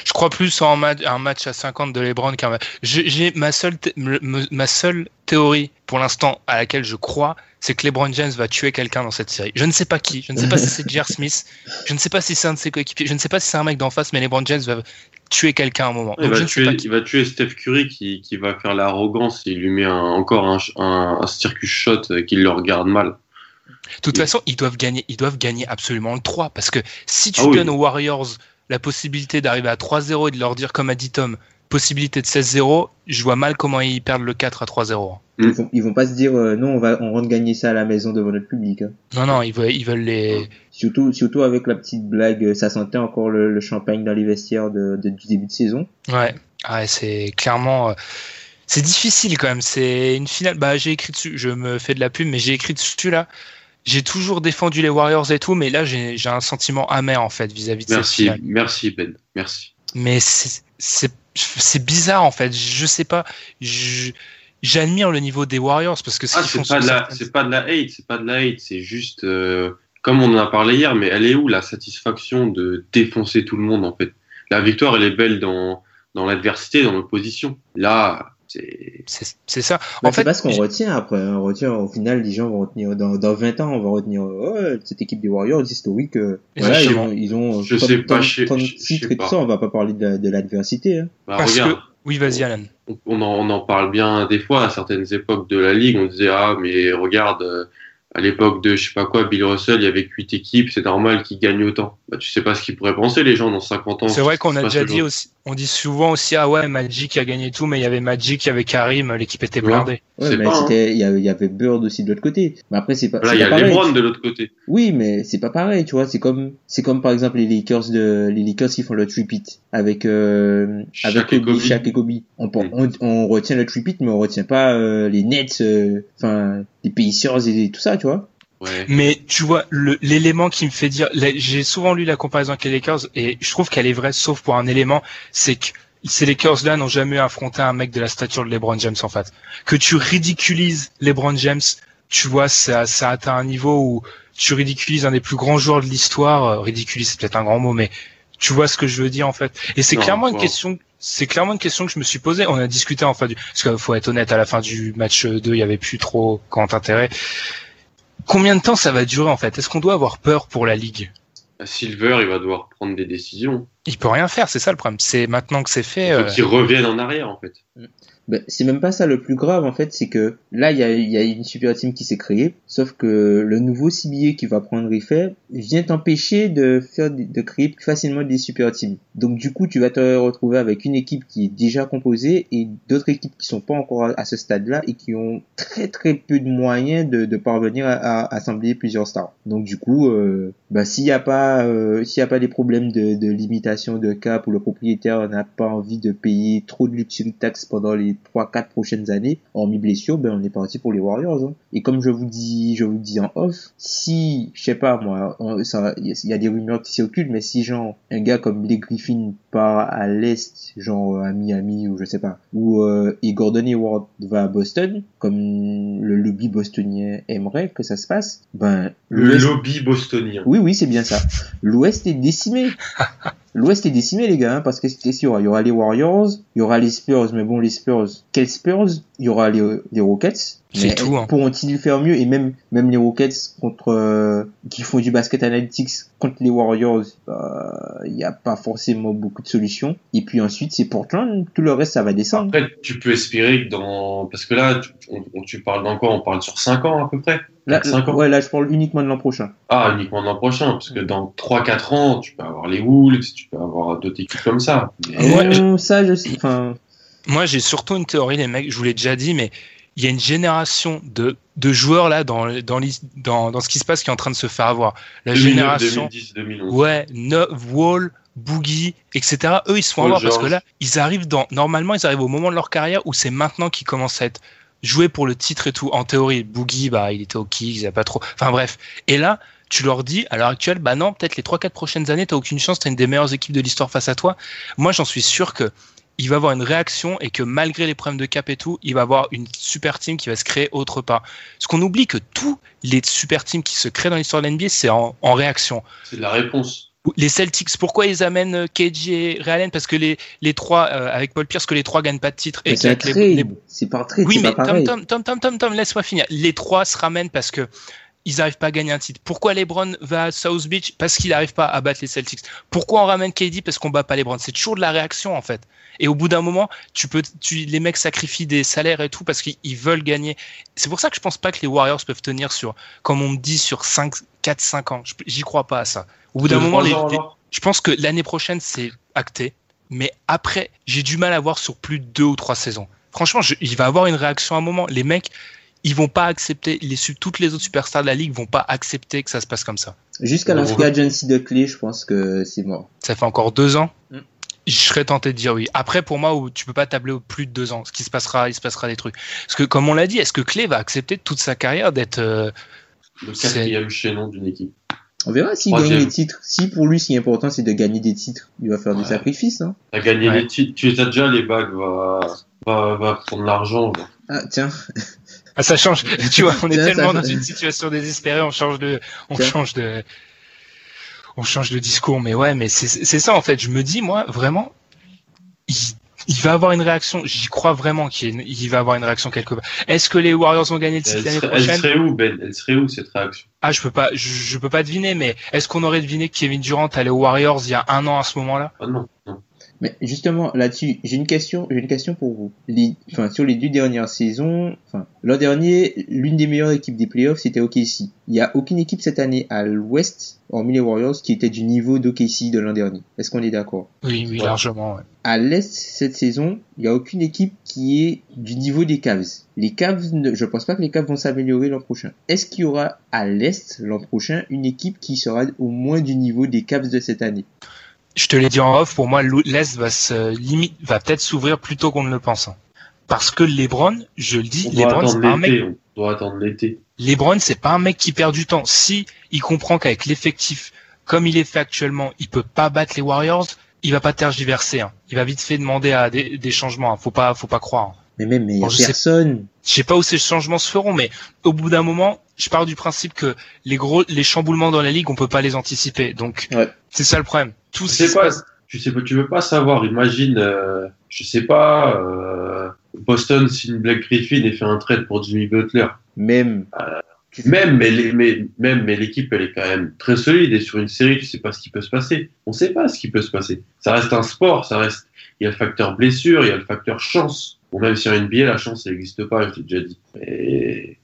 Je crois plus en un match à 50 de LeBron qu'un match. J'ai seule, ma seule théorie pour l'instant à laquelle je crois, c'est que LeBron James va tuer quelqu'un dans cette série. Je ne sais pas qui. Je ne sais pas si c'est J.R. Smith. Je ne sais pas si c'est un de ses coéquipiers. Je ne sais pas si c'est un mec d'en face, mais LeBron James va tuer quelqu'un à un moment. Il Donc, va, je ne sais tuer, pas qui. il va tuer Steph Curry qui, qui va faire l'arrogance et il lui met un- encore un, un, shot qui le regarde mal. De toute façon, ils doivent gagner, ils doivent gagner absolument le 3 parce que si tu Ah oui. donnes aux Warriors la possibilité d'arriver à 3-0 et de leur dire comme a dit Tom, possibilité de 16-0, je vois mal comment ils perdent le 4 à 3-0. Ils vont, ils vont pas se dire euh, non, on va on rentre gagner ça à la maison devant notre public. hein. Non non, ils veulent, ils veulent les Surtout surtout avec la petite blague, euh, ça sentait encore le, le champagne dans les vestiaires de, de- du début de saison. Ouais, ouais c'est clairement. euh, c'est difficile quand même. C'est une finale. Bah, j'ai écrit dessus. Je me fais de la pub, mais j'ai écrit dessus là. J'ai toujours défendu les Warriors et tout, mais là j'ai j'ai un sentiment amer en fait vis-à-vis de cette Merci, finale. merci Ben, merci. Mais c'est c'est bizarre en fait. Je sais pas. J'admire le niveau des Warriors parce que Ah, c'est pas, sur de la, certaines- c'est pas de la hate, c'est pas de la hate, c'est juste, euh, comme on en a parlé hier, mais elle est où la satisfaction de défoncer tout le monde en fait? La victoire, elle est belle dans, dans l'adversité, dans l'opposition. Là, c'est. c'est c'est ça. Bah, en c'est fait, pas ce qu'on retient après. hein. On retient au final, les gens vont retenir dans, dans 20 ans, on va retenir ouais, cette équipe des Warriors historique. euh, voilà, ils ont ils ont Je sais pas, je je- je titre sais et tout pas. ça, on va pas parler de, la- de l'adversité. Hein. Bah, parce regarde, que oui, vas-y Alan. on, on en, on en parle bien des fois à certaines époques de la ligue. On disait ah mais regarde euh, à l'époque de je sais pas quoi Bill Russell, il y avait que huit équipes, c'est normal qu'ils gagnent autant. Bah tu sais pas ce qu'ils pourraient penser les gens dans 50 ans. C'est vrai qu'on a déjà dit aussi. On dit souvent aussi ah ouais Magic a gagné tout, mais il y avait Magic, il y avait Karim, l'équipe était blindée. Ouais, mais pas, hein. c'était il y avait, il y avait Bird aussi de l'autre côté. Mais après c'est pas Là il y a. LeBron de l'autre côté. Oui, mais c'est pas pareil, tu vois. C'est comme, c'est comme par exemple les Lakers de, les Lakers qui font le tripit avec, euh, avec et Kobe. Shaq et Kobe. On, on, on retient le tripit, mais on retient pas euh, les Nets, euh, enfin les Pacers et tout ça, tu vois. Ouais. Mais tu vois, le- l'élément qui me fait dire, là, j'ai souvent lu la comparaison avec les Lakers et je trouve qu'elle est vraie, sauf pour un élément, c'est que ces Lakers-là n'ont jamais affronté un mec de la stature de LeBron James en fait. Que tu ridiculises LeBron James, tu vois, ça, ça atteint un niveau où tu ridiculises un des plus grands joueurs de l'histoire. Euh, Ridiculise, c'est peut-être un grand mot, mais tu vois ce que je veux dire en fait. Et c'est clairement une question. C'est clairement une question que je me suis posée. On a discuté en fin du, parce qu'il faut être honnête, à la fin du match 2, il y avait plus trop grand intérêt. Combien de temps ça va durer en fait? Est-ce qu'on doit avoir peur pour la ligue? Silver, il va devoir prendre des décisions. Il peut rien faire, c'est ça le problème. C'est maintenant que c'est fait. Il faut euh, qu'il revienne en arrière en fait. Ben, c'est même pas ça le plus grave en fait, c'est que là il y a, y a une super team qui s'est créée, sauf que le nouveau CBA qui va prendre effet vient t'empêcher de faire de créer plus facilement des super teams. Donc du coup tu vas te retrouver avec une équipe qui est déjà composée et d'autres équipes qui sont pas encore à, ce stade-là et qui ont très très peu de moyens de, de parvenir à, à assembler plusieurs stars. Donc du coup, euh, bah, s'il y a pas euh, s'il y a pas des problèmes de, de limitation de cap ou le propriétaire n'a pas envie de payer trop de luxury tax pendant les 3-4 prochaines années, hormis blessure, ben on est parti pour les Warriors. hein. Et comme je vous dis, je vous dis en off, si je sais pas moi, ça- il y, a- des rumeurs qui circulent, mais si genre un gars comme Blake Griffin part à l'est, genre à Miami ou je sais pas, ou euh, et Gordon Hayward va à Boston, comme le lobby bostonien aimerait que ça se passe, ben Le l'Ouest- lobby bostonien. oui, oui, c'est bien ça. L'Ouest est décimé. (laughs) L'Ouest est décimé, les gars, hein, parce que c'était sûr. Il y aura les Warriors, il y aura les Spurs, mais bon, les Spurs, quels Spurs? Il y aura les, les Rockets. C'est tout, hein. Pourront-ils faire mieux? Et même, même les Rockets contre, euh, qui font du basket analytics contre les Warriors, bah, il n'y a pas forcément beaucoup de solutions. Et puis ensuite, c'est Portland. Tout le reste, ça va descendre. Après, tu peux espérer que dans. Parce que là, tu, on- tu parles dans quoi On parle sur 5 ans à peu près Là, cinq ans. ouais, là, je parle uniquement de l'an prochain. Ah, uniquement l'an prochain, parce que dans 3-4 ans, tu peux avoir les Wolves, tu peux avoir d'autres équipes comme ça. Mais- Ouais, Euh, ça, je sais, enfin, Moi, j'ai surtout une théorie, les mecs. Je vous l'ai déjà dit, mais il y a une génération de, de joueurs là dans, dans, dans, dans ce qui se passe qui est en train de se faire avoir. La 2009, génération. 2010, 2011. Ouais, no, Wall, Boogie, etc. Eux, ils se font Paul avoir parce que là, ils arrivent dans. Normalement, ils arrivent au moment de leur carrière où c'est maintenant qu'ils commencent à être joués pour le titre et tout. En théorie, Boogie, bah, il était au Kings, il a pas trop. Enfin bref. Et là, tu leur dis, à l'heure actuelle, bah non, peut-être les 3-4 prochaines années, t'as aucune chance, t'as une des meilleures équipes de l'histoire face à toi. Moi, j'en suis sûr que il va avoir une réaction et que malgré les problèmes de cap et tout, il va avoir une super team qui va se créer autre part. Parce qu'on oublie que tous les super teams qui se créent dans l'histoire de l'NBA, c'est en, en réaction. C'est de la réponse. Les Celtics, pourquoi ils amènent euh, KG et Ray Allen? Parce que les, les trois, euh, avec Paul Pierce, que les trois gagnent pas de titre. Et c'est les- les- par trade, Oui, mais pas Tom. Tom, Tom, Tom, Tom, Tom, laisse-moi finir. Les trois se ramènent parce que ils n'arrivent pas à gagner un titre Pourquoi LeBron va à South Beach? Parce qu'il n'arrive pas à battre les Celtics. Pourquoi on ramène KD Parce qu'on bat pas LeBron? C'est toujours de la réaction en fait. Et au bout d'un moment, tu peux, tu, les mecs sacrifient des salaires et tout parce qu'ils veulent gagner. C'est pour ça que je pense pas que les Warriors peuvent tenir sur, comme on me dit, sur 5, 4, 5 ans. J'y crois pas à ça. Au bout d'un moment, les, je pense que l'année prochaine, c'est acté. Mais après, j'ai du mal à voir sur plus de deux ou trois saisons. Franchement, je, il va avoir une réaction à un moment. Les mecs, ils vont pas accepter, les, toutes les autres superstars de la ligue vont pas accepter que ça se passe comme ça. Jusqu'à la free agency de clé, je pense que c'est mort. Ça fait encore deux ans. Mm. Je serais tenté de dire oui. Après, pour moi, tu peux pas tabler au plus de deux ans. Ce qui se passera, il se passera des trucs. Parce que, comme on l'a dit, est-ce que Clé va accepter toute sa carrière d'être euh, le quatrième chaînon d'une équipe On verra s'il gagne des titres. Si pour lui, ce qui est important, c'est de gagner des titres, il va faire des sacrifices. Hein. T'as gagné des titres. Tu as déjà les bagues. Va, va, va prendre l'argent. Ah tiens. Ah, ça change. (laughs) tu vois, on est tellement dans une situation désespérée, on change de, on change de, on change de discours. Mais ouais, mais c'est ça en fait. Je me dis moi vraiment, il, il va avoir une réaction. J'y crois vraiment qu'il il va avoir une réaction quelque part. Est-ce que les Warriors vont gagner le titre l'année prochaine Elle serait où Ben? Elle serait où cette réaction? Ah, je peux pas, je, je, peux pas deviner. Mais est-ce qu'on aurait deviné que Kevin Durant allait aux Warriors il y a un an à ce moment-là? Ah non. non. Mais justement, là-dessus, j'ai une question, j'ai une question pour vous. Les, enfin, sur les deux dernières saisons, enfin, l'an dernier, l'une des meilleures équipes des playoffs, c'était OKC. Il n'y a aucune équipe cette année à l'ouest, hormis les Warriors, qui était du niveau d'OKC de l'an dernier. Est-ce qu'on est, d'accord? Oui, oui, largement, ouais. À l'est, cette saison, il n'y a aucune équipe qui est du niveau des Cavs. Les Cavs, je pense pas que les Cavs vont s'améliorer l'an prochain. Est-ce qu'il y aura à l'est, l'an prochain, une équipe qui sera au moins du niveau des Cavs de cette année? Je te l'ai dit en off, pour moi, l'Est va se limite, va peut-être s'ouvrir plus tôt qu'on ne le pense. Hein. Parce que LeBron, je le dis, LeBron, c'est pas un mec. On doit attendre l'été. LeBron, c'est pas un mec qui perd du temps. Si il comprend qu'avec l'effectif, comme il est fait actuellement, il peut pas battre les Warriors, il va pas tergiverser. Hein. Il va vite fait demander à des, des changements. Hein. Faut pas, faut pas croire. Hein. Mais même, mais y a personne. je sais pas où ces changements se feront, mais au bout d'un moment, je pars du principe que les gros, les chamboulements dans la ligue, on peut pas les anticiper. Donc, ouais. c'est ça le problème. Tout ce pas, tu sais pas, tu veux pas savoir. Imagine, euh, je sais pas, euh, Boston signe Black Griffin et fait un trade pour Jimmy Butler. Même. Euh, même, mais, mais, même, mais l'équipe, elle est quand même très solide et sur une série, tu sais pas ce qui peut se passer. On sait pas ce qui peut se passer. Ça reste un sport, ça reste. Il y a le facteur blessure, il y a le facteur chance. Bon, même si en NBA, la chance, elle n'existe pas, je l'ai déjà dit. Et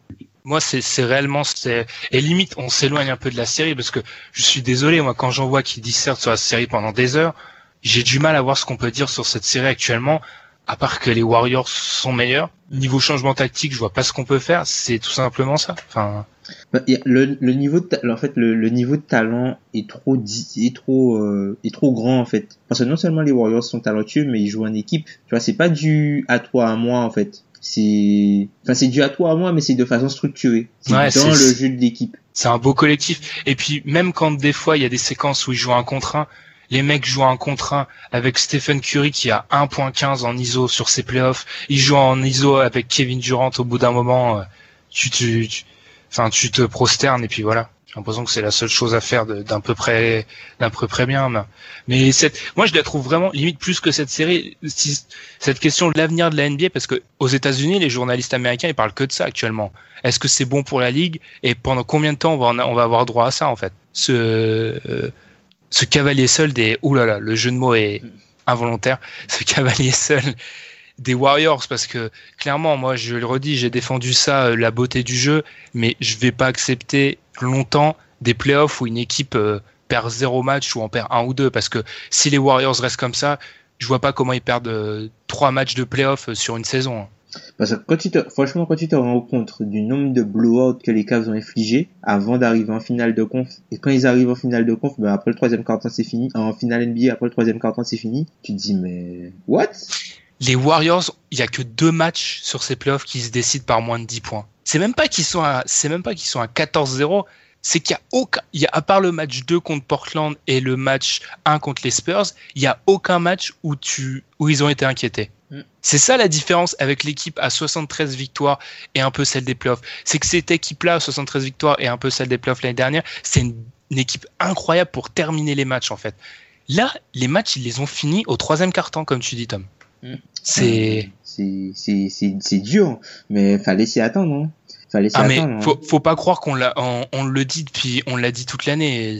moi c'est réellement c'est et limite on s'éloigne un peu de la série parce que je suis désolé moi quand j'en vois qui dissertent sur la série pendant des heures j'ai du mal à voir ce qu'on peut dire sur cette série actuellement à part que les Warriors sont meilleurs. Niveau changement tactique je vois pas ce qu'on peut faire. C'est tout simplement ça. Enfin bah, le, le, niveau de en fait le, niveau de talent est trop est trop euh, est trop grand en fait. Parce que non seulement les Warriors sont talentueux mais ils jouent en équipe. Tu vois c'est pas du à toi à moi en fait c'est enfin c'est dû à toi à moi mais c'est de façon structurée. C'est ouais, dans le jeu de l'équipe. c'est un beau collectif. Et puis même quand des fois il y a des séquences où ils jouent un contre un les mecs jouent un contre un avec Stephen Curry qui a 1.15 en ISO sur ses playoffs. Ils jouent en ISO avec Kevin Durant au bout d'un moment. Euh, tu, tu, tu enfin tu te prosternes et puis voilà j'ai l'impression que c'est la seule chose à faire d'un peu près d'un peu près bien. Mais cette, moi je la trouve vraiment limite plus que cette série, cette question de l'avenir de la NBA parce que aux États-Unis les journalistes américains ils parlent que de ça actuellement. Est-ce que c'est bon pour la ligue? Et pendant combien de temps on va, on va avoir droit à ça en fait? Ce euh, ce cavalier seul des oulala, le jeu de mots est involontaire. Ce cavalier seul des Warriors parce que clairement moi je le redis j'ai défendu ça euh, la beauté du jeu mais je vais pas accepter longtemps des playoffs où une équipe euh, perd zéro match ou en perd un ou deux parce que si les Warriors restent comme ça je vois pas comment ils perdent euh, trois matchs de playoffs sur une saison hein. parce que quand tu te, franchement quand tu te rends compte du nombre de blowouts que les Cavs ont infligé avant d'arriver en finale de conf et quand ils arrivent en finale de conf ben après le troisième quart c'est fini en finale NBA après le troisième quart c'est fini tu te dis mais what? Les Warriors, il y a que deux matchs sur ces playoffs qui se décident par moins de 10 points. C'est même pas qu'ils sont à, c'est même pas qu'ils sont à 14-0. C'est qu'il y a aucun, il y a, à part le match 2 contre Portland et le match 1 contre les Spurs, il y a aucun match où tu, où ils ont été inquiétés. Mm. C'est ça la différence avec l'équipe à 73 victoires et un peu celle des playoffs. C'est que cette équipe-là, à 73 victoires et un peu celle des playoffs l'année dernière, c'est une, une équipe incroyable pour terminer les matchs, en fait. Là, les matchs, ils les ont finis au troisième quart-temps, comme tu dis, Tom. Mm. C'est c'est c'est c'est dur, mais fallait s'y attendre. Hein. Fallait s'y Ah attendre, hein. faut, faut pas croire qu'on l'a, on, on le dit depuis, on l'a dit toute l'année.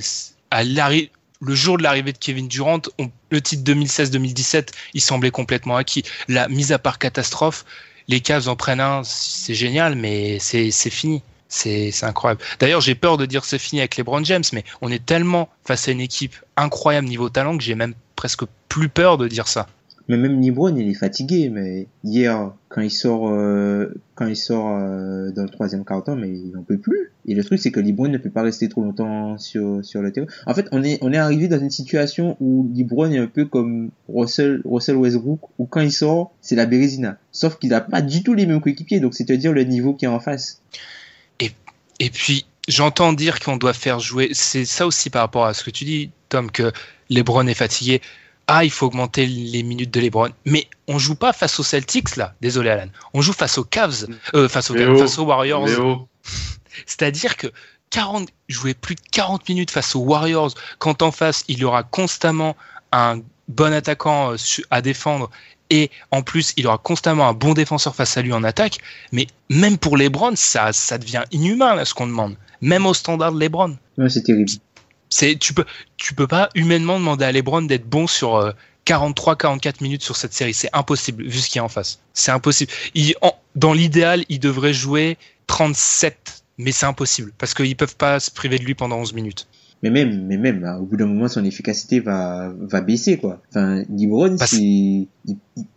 À l'arri- le jour de l'arrivée de Kevin Durant, on- le titre 2016-2017, il semblait complètement acquis. La mise à part catastrophe, les Cavs en prennent un, c'est génial, mais c'est fini. C'est incroyable. D'ailleurs, j'ai peur de dire c'est fini avec LeBron James, mais on est tellement face à une équipe incroyable niveau talent que j'ai même presque plus peur de dire ça. Mais même LeBron, il est fatigué. Mais hier, quand il sort, euh, euh, dans le troisième quart-temps, mais il n'en peut plus. Et le truc, c'est que LeBron ne peut pas rester trop longtemps sur sur le terrain. En fait, on est arrivé dans une situation où LeBron est un peu comme Russell Russell Westbrook, où quand il sort, c'est la bérésina. Sauf qu'il n'a pas du tout les mêmes coéquipiers. Donc, c'est à dire le niveau qui est en face. Et puis, j'entends dire qu'on doit faire jouer. C'est ça aussi par rapport à ce que tu dis, Tom, que LeBron est fatigué. Ah, il faut augmenter les minutes de LeBron. Mais on joue pas face aux Celtics, là. Désolé, Alan. On joue face aux Cavs, euh, face, aux oh, face aux Warriors. Oh, (laughs) C'est-à-dire que 40, jouer plus de 40 minutes face aux Warriors, quand en face, il y aura constamment un bon attaquant euh, à défendre et en plus, il aura constamment un bon défenseur face à lui en attaque. Mais même pour LeBron, ça, ça devient inhumain, là, ce qu'on demande. Même au standard de LeBron. Ouais, c'est terrible. C'est, tu peux, tu peux pas humainement demander à LeBron d'être bon sur euh, 43-44 minutes sur cette série. C'est impossible, vu ce qu'il y a en face. C'est impossible. Il, en- dans l'idéal, il devrait jouer 37, mais c'est impossible parce qu'ils peuvent pas se priver de lui pendant 11 minutes. Mais même, mais même, hein, au bout d'un moment, son efficacité va, va baisser, quoi. Enfin, Parce- c'est,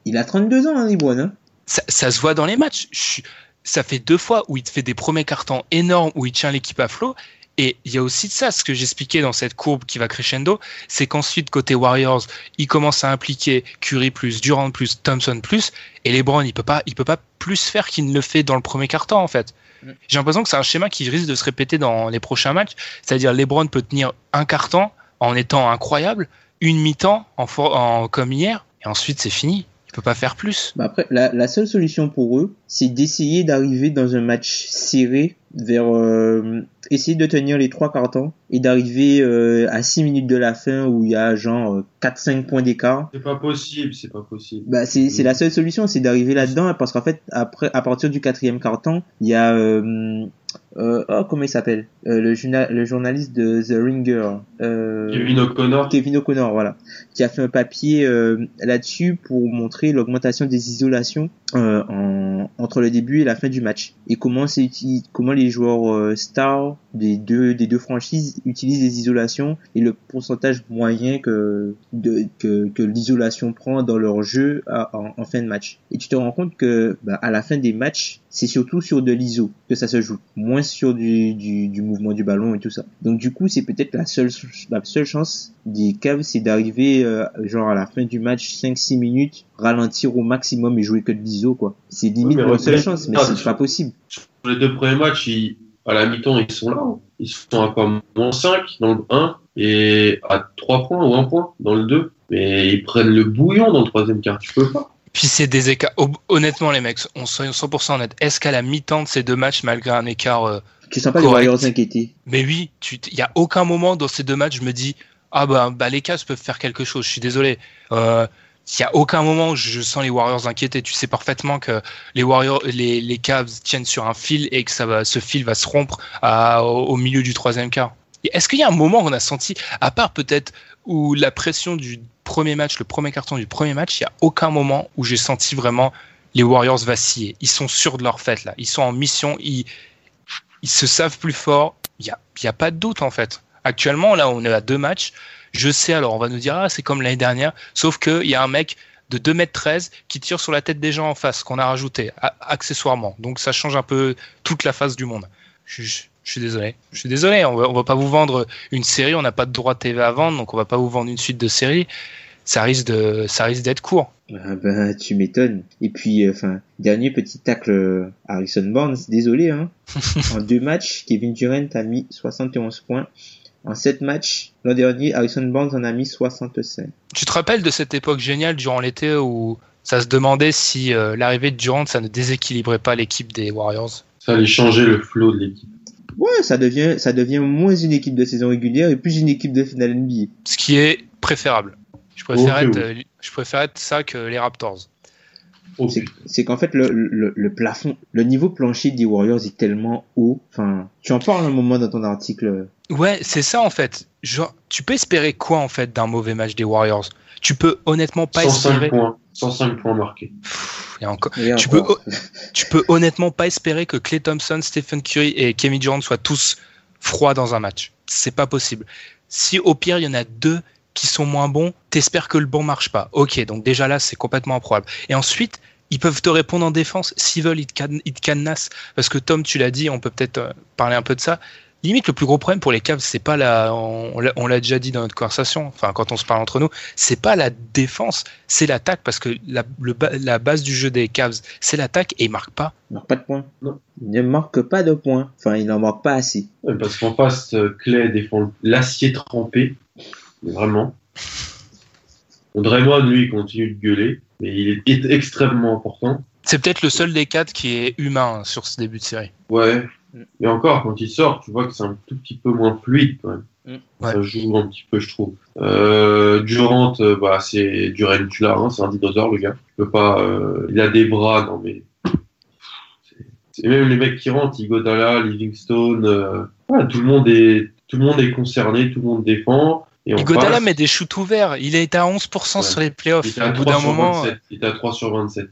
il, a 32 ans, hein, LeBron, hein. Ça, ça se voit dans les matchs. Je ça fait deux fois où il te fait des premiers cartons énormes où il tient l'équipe à flot. Et il y a aussi de ça, ce que j'expliquais dans cette courbe qui va crescendo, c'est qu'ensuite, côté Warriors, il commence à impliquer Curry plus, Durant plus, Thompson plus, et LeBron, il peut pas, il peut pas plus faire qu'il ne le fait dans le premier carton, en fait. J'ai l'impression que c'est un schéma qui risque de se répéter dans les prochains matchs. C'est-à-dire, LeBron peut tenir un carton en étant incroyable, une mi-temps en, comme hier, et ensuite c'est fini. Peut pas faire plus. Bah après, la, la seule solution pour eux, c'est d'essayer d'arriver dans un match serré vers euh, essayer de tenir les trois cartons et d'arriver euh, à 6 minutes de la fin où il y a genre euh, 4-5 points d'écart. c'est pas possible, c'est pas possible. Bah c'est c'est la seule solution, c'est d'arriver là-dedans parce qu'en fait après à partir du quatrième carton, il y a euh, euh, oh comment il s'appelle Euh, le, journa- le journaliste de The Ringer euh, Kevin O'Connor, Kevin O'Connor, voilà, qui a fait un papier euh, là-dessus pour montrer l'augmentation des isolations euh, en- entre le début et la fin du match. Et comment c'est comment les joueurs euh, stars des deux des deux franchises utilisent les isolations et le pourcentage moyen que de, que, que l'isolation prend dans leur jeu à- en, en fin de match. Et tu te rends compte que bah, à la fin des matchs, c'est surtout sur de l'iso que ça se joue, moins sur du, du, du mouvement du ballon et tout ça. Donc du coup, c'est peut-être la seule la seule chance des Cavs, c'est d'arriver euh, genre à la fin du match 5-6 minutes, ralentir au maximum et jouer que de l'iso quoi. C'est limite leur seule chance, mais c'est pas possible. sur les deux premiers matchs, ils- à la mi-temps, ils sont là. hein. Ils sont à quoi Moins 5 dans le 1 et à 3 points ou 1 point dans le 2. Mais ils prennent le bouillon dans le troisième quart. Tu peux pas. Puis c'est des écarts. Hon- Honnêtement, les mecs, on soyons 100% honnêtes. Est-ce qu'à la mi-temps de ces deux matchs, malgré un écart, euh, sens pas Correct. les Warriors inquiétés. mais oui, tu, il y a aucun moment dans ces deux matchs, je me dis, ah bah, bah les Cavs peuvent faire quelque chose. Je suis désolé. Euh, il y a aucun moment où je sens les Warriors inquiétés. Tu sais parfaitement que les Warriors, les, Cavs tiennent sur un fil et que ça va, ce fil va se rompre au, milieu du troisième quart. Est-ce qu'il y a un moment où on a senti, à part peut-être où la pression du premier match, le premier carton du premier match, il y a aucun moment où j'ai senti vraiment les Warriors vaciller. Ils sont sûrs de leur fête là. Ils sont en mission. Ils, ils se savent plus forts. Il y a, y a pas de doute en fait. Actuellement, là, on est à deux matchs. Je sais, alors on va nous dire, ah, c'est comme l'année dernière. Sauf qu'il y a un mec de 2 mètres 13 qui tire sur la tête des gens en face, qu'on a rajouté, accessoirement. Donc ça change un peu toute la face du monde. Je, je- je suis désolé. Je suis désolé. On va, on va pas vous vendre une série. On n'a pas de droit TV à vendre, donc on va pas vous vendre une suite de séries. Ça risque de, ça risque d'être court. Ah bah, tu m'étonnes. Et puis, euh, enfin, dernier petit tacle euh, Harrison Barnes, désolé, hein. (laughs) en deux matchs, Kevin Durant a mis 71 points. En sept matchs, l'an dernier, Harrison Barnes en a mis 65. Tu te rappelles de cette époque géniale durant l'été où ça se demandait si euh, l'arrivée de Durant, ça ne déséquilibrait pas l'équipe des Warriors? Ça allait changer le flow de l'équipe. Ouais, ça devient, ça devient moins une équipe de saison régulière et plus une équipe de finale NBA. Ce qui est préférable. Je préfère, Ok, être, oui. euh, je préfère être ça que les Raptors. Oh, C'est- qu'en fait, le, le, le plafond, le niveau plancher des Warriors est tellement haut. Enfin, tu en parles un moment dans ton article. Ouais, c'est ça en fait. Genre, tu peux espérer quoi en fait d'un mauvais match des Warriors? Tu peux honnêtement pas 105 espérer. points. 105 points marqués. Pff, et encore- Et Tu encore. Tu peux honnêtement pas espérer que Clay Thompson, Stephen Curry et Kevin Durant soient tous froids dans un match. C'est pas possible. Si au pire il y en a deux qui sont moins bons, t'espères que le bon marche pas. Ok, donc déjà là c'est complètement improbable. Et ensuite, ils peuvent te répondre en défense. S'ils veulent, ils te, can- ils te cadenassent. Parce que Tom, tu l'as dit, on peut peut-être euh, parler un peu de ça. Limite, le plus gros problème pour les Cavs, c'est pas la, on, l'a- déjà dit dans notre conversation, enfin quand on se parle entre nous, c'est pas la défense, c'est l'attaque parce que la, le ba- la base du jeu des Cavs, c'est l'attaque et ils marquent pas. Il marque pas de points. Non. Il ne marque pas de points. Enfin, il n'en marque pas assez. Ouais, Parce qu'en face, euh, Clay défend l'acier trempé. Vraiment. Draymond, lui, il continue de gueuler. Mais il est, extrêmement important. C'est peut-être le seul des quatre qui est humain sur ce début de série. Ouais. Mais encore, quand il sort, tu vois que c'est un tout petit peu moins fluide quand même. Mm. Ça joue un petit peu, je trouve. Euh, Durant, euh, bah, c'est du Rentula, hein, c'est un dinosaure, le gars. Il peut pas, euh, il a des bras, non mais. c'est- C'est même les mecs qui rentrent, Igodala, Livingstone, euh, ouais, tout le monde est, tout le monde est concerné, tout le monde défend. Et passe. met des shoots ouverts. Il est à 11% Ouais. sur les Il playoffs. était à Au bout 3 d'un sur moment, 27. Il était à 3 sur 27.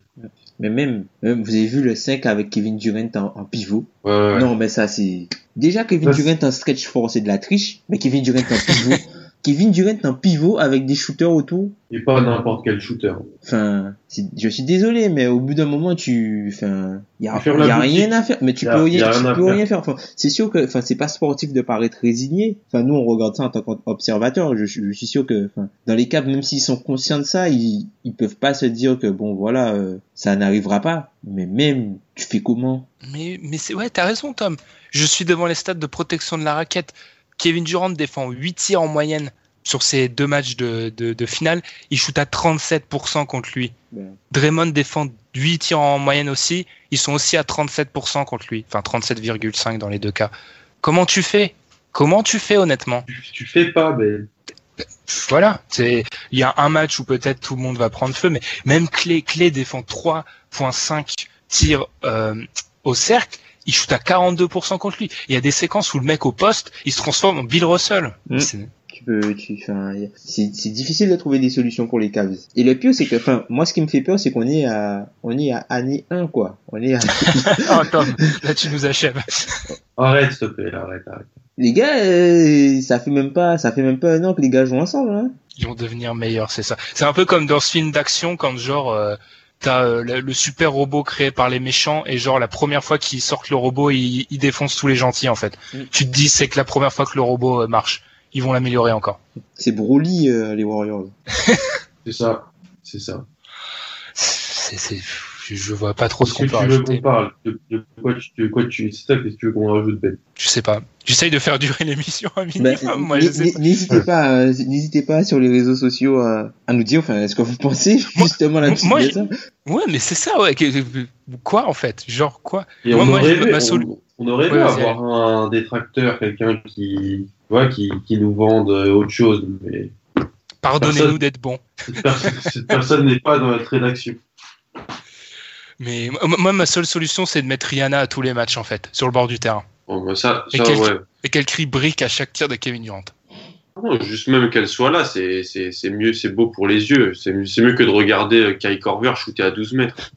Mais même, même, vous avez vu le 5 avec Kevin Durant en, en pivot? Ouais, ouais. Non, mais ça, c'est. Déjà, Kevin Durant en stretch four, c'est de la triche. Mais Kevin Durant en pivot. (laughs) Kevin Durant en pivot avec des shooters autour. Et pas n'importe quel shooter. Enfin, je suis désolé, mais au bout d'un moment, tu, enfin, y a, Tu fermes y a rien à faire. Mais tu Y a- peux y a rien, rien tu peux faire. rien faire. Enfin, c'est sûr que, enfin, c'est pas sportif de paraître résigné. Enfin, nous, on regarde ça en tant qu'observateur. Je, je suis sûr que, enfin, dans les cas, même s'ils sont conscients de ça, ils, ils peuvent pas se dire que bon, voilà, euh, ça n'arrivera pas. Mais même, tu fais comment? Mais, mais c'est, ouais, t'as raison, Tom. Je suis devant les stats de protection de la raquette. Kevin Durant défend 8 tirs en moyenne sur ces deux matchs de, de, de finale. Il shoot à 37% contre lui. Draymond défend 8 tirs en moyenne aussi. Ils sont aussi à 37% contre lui. Enfin, 37,5 dans les deux cas. Comment tu fais? Comment tu fais honnêtement? Tu, tu fais pas, mais Voilà, c'est il y a un match où peut-être tout le monde va prendre feu, mais même Clé Clé défend 3.5 tirs euh, au cercle, il shoot à 42% contre lui. Il y a des séquences où le mec au poste, il se transforme en Bill Russell. Mm. C'est- tu peux, tu, c'est, c'est difficile de trouver des solutions pour les Cavs. Et le pire, c'est que, enfin, moi, ce qui me fait peur, c'est qu'on est à, on est à année 1, quoi. On est à, (laughs) (laughs) Oh, Tom, (laughs) là tu nous achèves. arrête, s'il te plaît, arrête, arrête. les gars, euh, ça fait même pas, ça fait même pas un an que les gars jouent ensemble, hein. Ils vont devenir meilleurs, c'est ça. C'est un peu comme dans ce film d'action quand genre euh, t'as euh, le, le super robot créé par les méchants et genre la première fois qu'ils sortent le robot, il, il défonce tous les gentils en fait. Mm. Tu te dis c'est que la première fois que le robot euh, marche, ils vont l'améliorer encore. C'est Broly, euh, les Warriors. (laughs) C'est ça, c'est ça. C'est, c'est, je, je vois pas trop ce qu'on que peut tu veux rajouter. qu'on parle de, de quoi tu, de quoi tu, c'est ça que tu veux qu'on rajoute, Ben? Je sais pas. J'essaye de faire durer l'émission un Ben, minimum. Moi, je n- sais n- pas. n'hésitez pas, euh, n'hésitez pas sur les réseaux sociaux euh, à nous dire, enfin, ce que vous pensez (laughs) justement là-dessus. moi, de je- ça. Ouais, mais c'est ça, ouais. Quoi en fait? Genre quoi? Et Moi, on, moi, aurait je- aimé, ma solu- on, on aurait aimé Ouais, vas-y, avoir un détracteur, quelqu'un qui, qui, qui nous vende euh, autre chose, mais Pardonnez-nous d'être personne, cette (laughs) personne n'est pas dans notre rédaction. Mais moi, ma seule solution, c'est de mettre Rihanna à tous les matchs en fait, sur le bord du terrain. Bon, bah, ça, Et ça quel- ouais. Et qu'elle crie brique à chaque tir de Kevin Durant. Non, juste même qu'elle soit là, c'est, mieux, c'est beau pour les yeux. C'est, mieux- que de regarder euh, Kai Corver shooter à 12 mètres.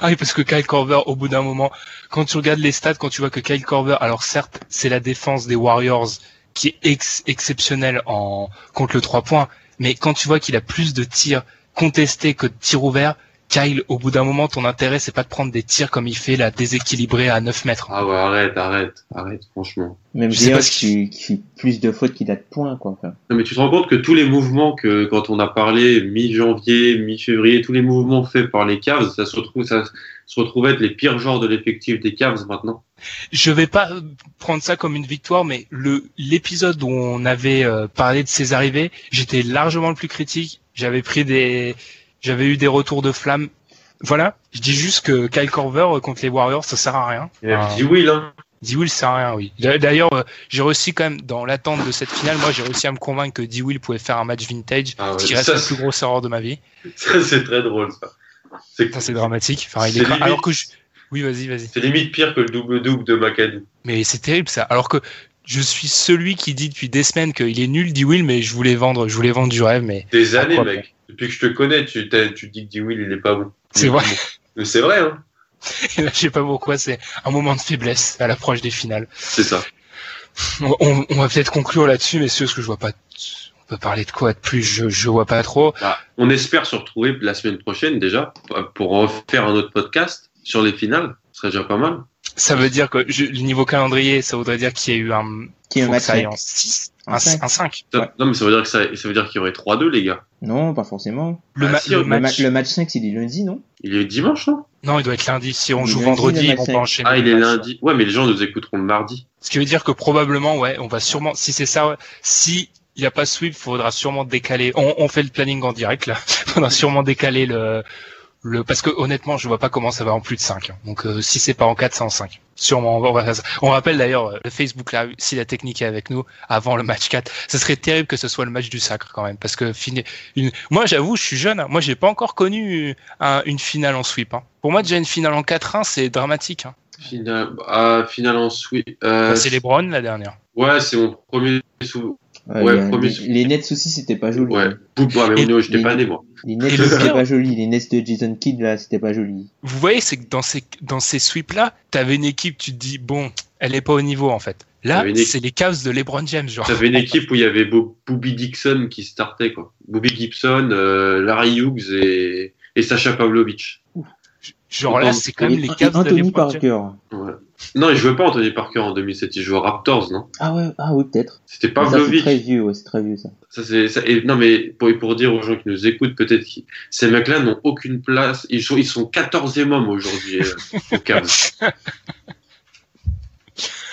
Ah oui, parce que Kyle Korver, au bout d'un moment, quand tu regardes les stats, quand tu vois que Kyle Korver, alors certes, c'est la défense des Warriors qui est ex- exceptionnelle en contre le 3 points, mais quand tu vois qu'il a plus de tirs contestés que de tirs ouverts, Kyle, au bout d'un moment, ton intérêt, c'est pas de prendre des tirs comme il fait la déséquilibré à 9 mètres. Ah ouais, arrête, arrête, arrête, franchement. Même Je sais pas qui, qui fait plus de fautes qu'il a de points, quoi. Enfin, Non, mais tu te rends compte que tous les mouvements que, quand on a parlé mi-janvier, mi-février, tous les mouvements faits par les Cavs, ça se retrouve, ça se retrouve être les pires genres de l'effectif des Cavs maintenant. Je vais pas euh, prendre ça comme une victoire, mais le l'épisode où on avait euh, parlé de ses arrivées, j'étais largement le plus critique. J'avais pris des, j'avais eu des retours de flamme. Voilà, je dis juste que Kyle Korver euh, contre les Warriors, ça sert à rien. Ah. dis oui, là. D. Will sert à rien, oui. D'a- D'ailleurs, euh, j'ai réussi quand même dans l'attente de cette finale, moi j'ai réussi à me convaincre que D. Will pouvait faire un match vintage, Ah ouais, ce qui reste ça, la plus grosse erreur de ma vie. Ça, c'est très drôle, ça. C'est dramatique. Enfin, il C'est est gra- limite. Alors que je... Oui, vas-y, vas-y. c'est limite pire que le double-double de McAdoo. Mais c'est terrible ça. Alors que je suis celui qui dit depuis des semaines qu'il est nul, dit Will, mais je voulais vendre, je voulais vendre du rêve, mais Des années, mec. Depuis que je te connais, tu, dis que D-Will, il est pas bon. c'est vrai. Mais c'est vrai, hein. Et (laughs) là, je sais pas pourquoi, c'est un moment de faiblesse à l'approche des finales. C'est ça. On va peut-être conclure là-dessus, messieurs, parce que je vois pas. On peut parler de quoi de plus Je, je vois pas trop. Bah, on espère se retrouver la semaine prochaine déjà pour refaire un autre podcast sur les finales. Ce serait déjà pas mal. Ça veut dire que je, le niveau calendrier, ça voudrait dire qu'il y a eu un. Qui est un faut que match ça aille cinq. en 6, Un un, cinq. un 5. Ça- Non, mais ça veut dire que ça, ça veut dire qu'il y aurait 3-2, les gars. Non, pas forcément. Le, Ah, ma- si, le le Le, ma- match. le match 5, c'est les lundis, non? Il est dimanche, non? Non, il doit être lundi. Si on joue lundi, vendredi, pas cinq. enchaîner. Ah, il est lundi. Ouais, mais les gens nous écouteront le mardi. Ce qui veut dire que probablement, ouais, on va sûrement, si c'est ça, ouais, si il n'y a pas sweep, faudra sûrement décaler. On, on fait le planning en direct là. (laughs) faudra sûrement décaler le, le, parce que honnêtement, je vois pas comment ça va en plus de 5. Donc euh, si c'est pas en 4, c'est en 5. Sûrement, on va, faire ça. On rappelle d'ailleurs euh, le Facebook Live, si la technique est avec nous avant le match 4. Ce serait terrible que ce soit le match du sacre quand même, parce que fini, une, moi j'avoue, je suis jeune. hein. Moi, j'ai pas encore connu un- une finale en sweep. hein. Pour moi, déjà une finale en 4-1, c'est dramatique. Hein. Finale, ah, finale en sweep. Euh, c'est les Browns la dernière. Ouais, c'est mon premier sou. Ouais, Ouais, premier les, Nets aussi, c'était pas joli. Ouais. Ouais, mais Et- Néo, j'étais pas né, moi. Les Nets, (laughs) c'était pas joli. Les Nets de Jason Kidd, là, c'était pas joli. Vous voyez, c'est que dans ces, dans ces sweeps-là, t'avais une équipe, tu te dis, bon, elle est pas au niveau, en fait. Là, une c'est les Cavs de LeBron James, genre. T'avais une équipe où il y avait Bo- Bobby Dixon qui startait, quoi. Bobby Gibson, euh, Larry Hughes et, et Sacha Pavlovich. Genre là, c'est quand même les Cavs Anthony. Parker. Ouais. Non, il jouait pas Anthony Parker en 2007, il jouait aux Raptors, non? Ah ouais, ah oui, peut-être. C'était Mais Ça, c'est Pavlovich. très vieux, ouais, c'est très vieux, ça. Ça, c'est, ça, et non, mais pour, dire aux gens qui nous écoutent, peut-être que ces mecs-là n'ont aucune place. Ils sont, ils sont 14e homme aujourd'hui, euh, au Cavs.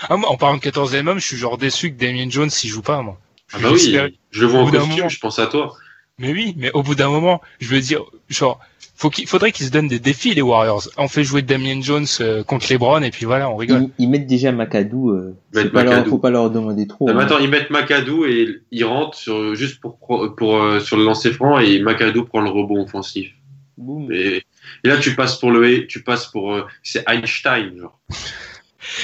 Ah, moi, en parlant de 14e homme, je suis genre déçu que Damien Jones s'y joue pas, moi. Ah bah oui, je le vois Au en costume, je pense à toi. Mais oui, mais au bout d'un moment, je veux dire, genre, faut qu'il faudrait qu'ils se donnent des défis, les Warriors. On fait jouer Damien Jones euh, contre LeBron, et puis voilà, on rigole. Ils, ils mettent déjà McAdoo. Euh, Ils mettent c'est pas leur, faut pas leur demander trop. Non, mais hein. attends, ils mettent McAdoo et ils rentrent sur, juste pour, pour, euh, sur le lancer franc et McAdoo prend le rebond offensif. Boum. Et, et là, tu passes pour le, tu passes pour, euh, c'est Einstein, genre.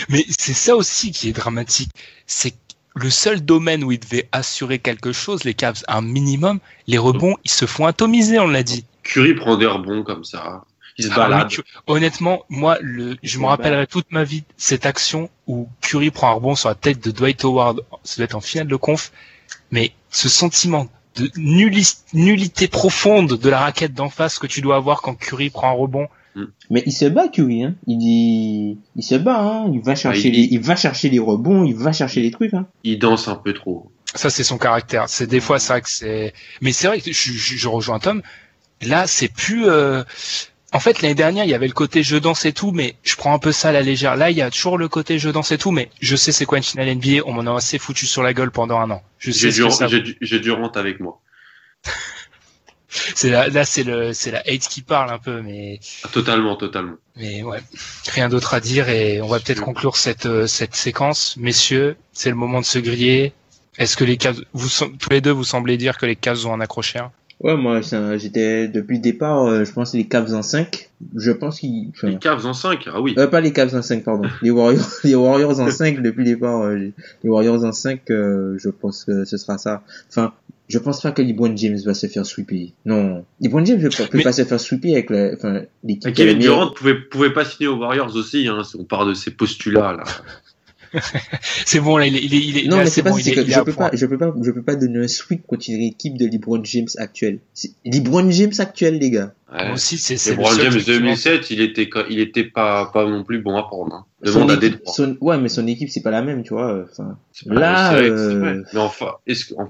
Mais c'est ça aussi qui est dramatique. C'est le seul domaine où ils devaient assurer quelque chose, les Cavs, un minimum, les rebonds, ils se font atomiser, on l'a dit. Curry prend des rebonds comme ça. Il se Ah, balade. oui, tu- honnêtement, moi, le, je me rappellerai toute ma vie cette action où Curry prend un rebond sur la tête de Dwight Howard, ça doit être en finale de conf, mais ce sentiment de nulli- nullité profonde de la raquette d'en face que tu dois avoir quand Curry prend un rebond. Mais il se bat, Curry, hein. Il dit, il se bat, hein. Il va chercher il- les, il va chercher les rebonds, il va chercher les trucs, hein. Il danse un peu trop. Ça, c'est son caractère. C'est des fois, c'est vrai que c'est. Mais c'est vrai que je, je- je rejoins Tom. Là, c'est plus. euh, En fait, l'année dernière, il y avait le côté je danse et tout, mais je prends un peu ça à la légère. Là, il y a toujours le côté je danse et tout, mais je sais c'est quoi une finale NBA. On m'en a assez foutu sur la gueule pendant un an. Je sais J'ai du, rente avec moi. (laughs) C'est la, là, c'est le, c'est la hate qui parle un peu, mais, Ah, Totalement, totalement. mais ouais, rien d'autre à dire et on va peut-être conclure cette, euh, cette séquence, messieurs. C'est le moment de se griller. Est-ce que les Cavs, vous, tous les deux, vous semblez dire que les Cavs ont un accrocheur? Ouais, moi, j'étais, depuis le départ, euh, je pense les Cavs en 5. Je pense qu'ils, enfin, Les Cavs en 5, ah oui. euh, pas les Cavs en 5, pardon. (laughs) Les Warriors, (laughs) les Warriors en 5 depuis le départ, euh, les Warriors en 5, euh, je pense que ce sera ça. Enfin, je pense pas que LeBron James va se faire sweeper. Non. LeBron James ne peut Mais- pas se faire sweeper avec la, enfin, l'équipe. A Kevin Durant pouvait, pouvait pas signer aux Warriors aussi, hein, si on part de ces postulats, là. (laughs) C'est bon, là, il est, il est, il est- Non, là, mais c'est pas, il est- que je peux point. pas, je peux pas, je peux pas donner un sweep contre une équipe de LeBron James actuel. C'est- LeBron James actuel, les gars. Ouais. Moi aussi, c'est, le LeBron seul James truc qui manque. 2007, il était, il était pas, pas non plus bon à prendre. Hein. Son Demande à équipe, son- ouais, mais son équipe, c'est pas la même, tu vois. Enfin, là, vrai, euh. Mais en, fa-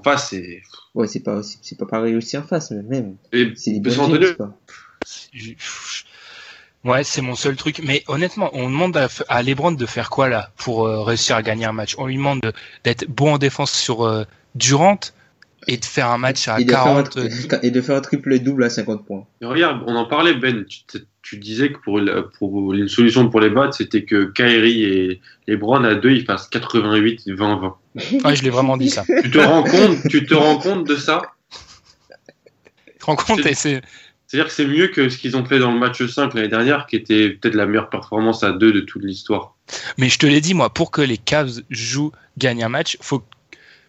face, c'est. ouais, c'est pas, c'est pas pareil aussi en face, mais même. Et C'est les San James, Antonio, quoi. Je- Ouais, c'est mon seul truc. Mais honnêtement, on demande à, à LeBron de faire quoi là pour euh, réussir à gagner un match? On lui demande de- d'être bon en défense sur euh, Durant et de faire un match à Et de, faire un, 40. euh, et de faire un triple double à 50 points. Mais regarde, on en parlait, Ben. Tu, tu disais que pour, la- pour une solution pour les battre, c'était que Kyrie et LeBron à deux, ils fassent 88, 20, 20. Ouais, je l'ai vraiment dit ça. Tu te rends compte, tu te rends compte de ça? Tu te rends compte et c'est C'est-à-dire que c'est mieux que ce qu'ils ont fait dans le match 5 l'année dernière, qui était peut-être la meilleure performance à 2 de toute l'histoire. Mais je te l'ai dit, moi, pour que les Cavs jouent, gagnent un match, faut que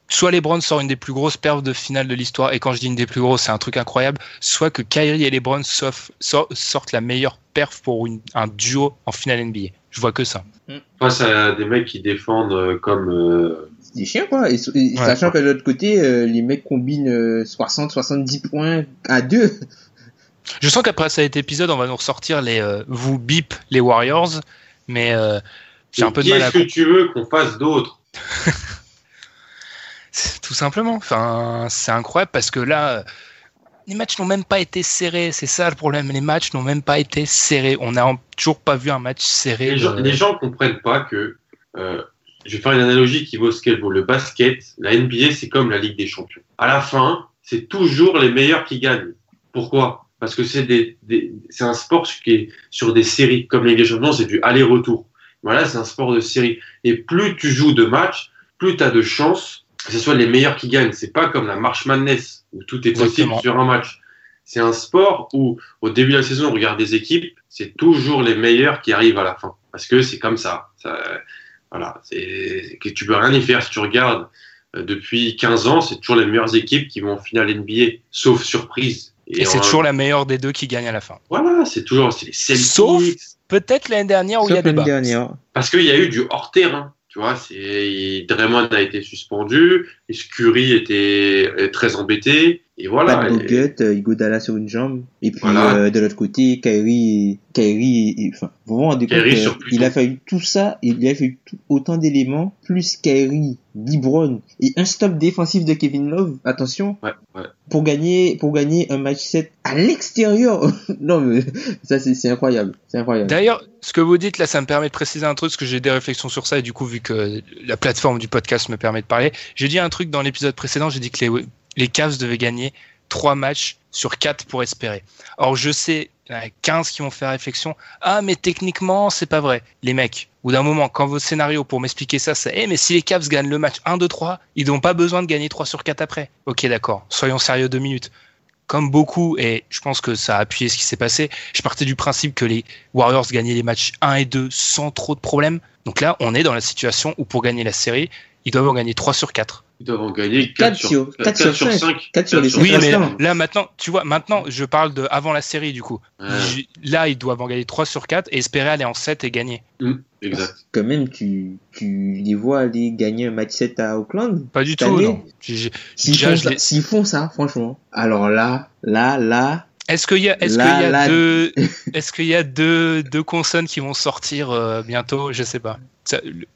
soit LeBron sort une des plus grosses perfs de finale de l'histoire, et quand je dis une des plus grosses, c'est un truc incroyable, soit que Kyrie et LeBron sauf- sor- sortent la meilleure perf pour une- un duo en finale NBA. Je vois que ça. Face à des mecs qui défendent euh, comme. euh, C'est des chiens, quoi. Et, et Ouais. sachant que de l'autre côté, euh, les mecs combinent euh, 60-70 points à deux. Je sens qu'après cet épisode, on va nous ressortir les euh, vous bip les Warriors, mais euh, j'ai un peu de mal à est-ce que tu veux qu'on fasse d'autre? (laughs) Tout simplement. Enfin, c'est incroyable parce que là, euh, les matchs n'ont même pas été serrés. C'est ça le problème. Les matchs n'ont même pas été serrés. On n'a toujours pas vu un match serré. les gens, les gens comprennent pas que. euh, je vais faire une analogie qui vaut ce qu'elle vaut. Le basket, la NBA, c'est comme la Ligue des Champions. À la fin, c'est toujours les meilleurs qui gagnent. Pourquoi? Parce que c'est des, des- c'est un sport qui est sur des séries. Comme des Champions, c'est du aller-retour. Voilà, c'est un sport de série. Et plus tu joues de matchs, plus tu as de chances que ce soit les meilleurs qui gagnent. C'est pas comme la March Madness où tout est possible Exactement. sur un match. C'est un sport où, au début de la saison, on regarde des équipes, c'est toujours les meilleurs qui arrivent à la fin. Parce que c'est comme ça. ça voilà. C'est, que tu peux rien y faire. Si tu regardes euh, depuis 15 ans, c'est toujours les meilleures équipes qui vont en finale NBA, sauf surprise. Et c'est toujours la meilleure des deux qui gagne à la fin. Voilà, c'est toujours, c'est les Celtics. Sauf Peut-être l'année dernière où il y a débat. dernière. Parce qu'il y a eu du hors terrain. Tu vois, c'est Draymond a été suspendu, et Curry était très embêté, et voilà. De Et- Bogut, euh, sur une jambe. Et puis, Voilà. euh, de l'autre côté, Kyrie, Kyrie, et- enfin, vous rendez compte il a fallu tout ça, il a fallu tout- autant d'éléments, plus Kyrie, LeBron, et un stop défensif de Kevin Love, attention, Ouais, ouais. pour gagner, pour gagner un match 7 à l'extérieur. (laughs) non, mais, ça, c'est incroyable. C'est incroyable. D'ailleurs, ce que vous dites là, ça me permet de préciser un truc, parce que j'ai des réflexions sur ça, et du coup, vu que la plateforme du podcast me permet de parler, j'ai dit un truc dans l'épisode précédent, j'ai dit que les, les Cavs devaient gagner trois matchs sur quatre pour espérer. Or, je sais, il y en a 15 qui vont faire réflexion, ah, mais techniquement, c'est pas vrai. Les mecs, bout d'un moment, quand votre scénario pour m'expliquer ça, c'est, eh, mais si les Cavs gagnent le match 1, 2, 3, ils n'ont pas besoin de gagner 3 sur 4 après. Ok, d'accord, soyons sérieux deux minutes. Comme beaucoup, et je pense que ça a appuyé ce qui s'est passé, je partais du principe que les Warriors gagnaient les matchs 1 et 2 sans trop de problèmes. Donc là, on est dans la situation où pour gagner la série, ils doivent en gagner 3 sur 4. Ils doivent en gagner 4, Quatre sur, sur- quatre 4 sur cinq. 5. Quatre sur les cinq. Oui, mais restants. là maintenant, tu vois, maintenant, je parle de avant la série du coup. J- Là, ils doivent en gagner 3 sur 4 et espérer aller en 7 et gagner. Exact. Quand même, tu, tu les vois aller gagner un match 7 à Auckland. Pas du tout, S'ils font, s'ils font ça, franchement. Alors là, là, là, Est-ce qu'il y a, est-ce Là, qu'il y a là- deux, (laughs) est-ce qu'il y a deux, deux consonnes qui vont sortir euh, bientôt? Je sais pas. Ça- le-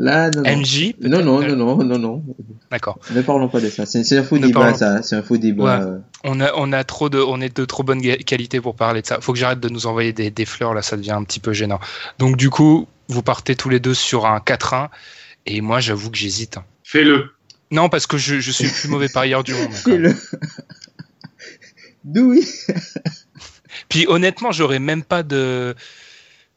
là, non, non. MJ Non, non, non, non, non, non. D'accord. Ne parlons pas de ça. C'est c'est un faux Ne débat, parlons- ça. C'est un faux débat. Ouais. euh. On a, on a trop de, on est de trop bonne qualité pour parler de ça. Faut que j'arrête de nous envoyer des, des fleurs là, ça devient un petit peu gênant. Donc du coup, vous partez tous les deux sur un 4-1 et moi j'avoue que j'hésite. Fais-le. Non, parce que je, je suis le plus mauvais parieur du monde. Fais-le. (laughs) D'où oui. Puis honnêtement, j'aurais même pas de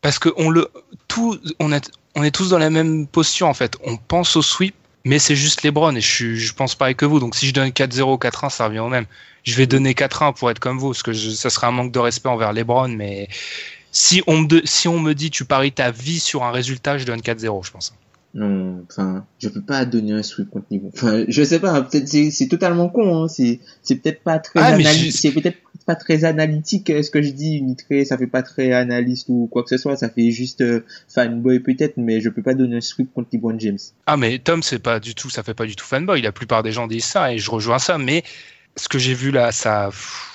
parce que on le tout on est on est tous dans la même posture en fait. On pense au sweep, mais c'est juste LeBron et je je pense pareil que vous. Donc si je donne 4-0 4-1, ça revient au même. Je vais donner 4-1 pour être comme vous parce que je- ça serait un manque de respect envers LeBron mais si on me si on me dit tu paries ta vie sur un résultat, je donne 4-0, je pense. Non, enfin, je peux pas donner un sweep contre niveau. Enfin, je sais pas, peut-être c'est, c'est totalement con, hein. C'est, c'est peut-être pas très Ah, analytique. je- C'est peut-être pas très analytique, euh, ce que je dis, ça fait pas très analyste ou quoi que ce soit. Ça fait juste euh, fanboy peut-être, mais je peux pas donner un sweep contre LeBron James. Ah mais Tom c'est pas du tout ça fait pas du tout fanboy, la plupart des gens disent ça et je rejoins ça mais ce que j'ai vu là ça pff,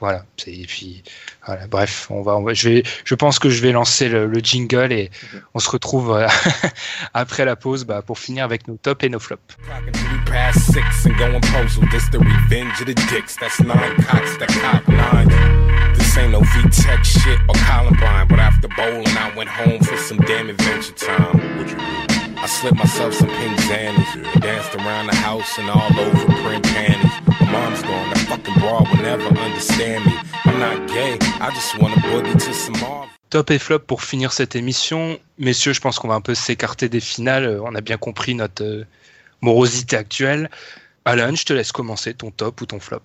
voilà, c'est et puis voilà, bref, on va, on va je vais je pense que je vais lancer le, le jingle et on se retrouve euh, (laughs) après la pause bah, pour finir avec nos tops et nos flops. Clocking three past six and going postal. This the revenge of the dicks. That's nine cots that cop nine. This ain't no V-Tech shit or Columbine. But after bowling, I went home for some damn adventure time. What you do? I slipped myself some pink zannies. Danced around the house and all over print panties. My mom's gone. That fucking broad will never understand me. I'm not gay. I just wanna boogie to some Marvin. Top et flop pour finir cette émission. Messieurs, je pense qu'on va un peu s'écarter des finales. On a bien compris notre euh, morosité actuelle. Alan, je te laisse commencer ton top ou ton flop.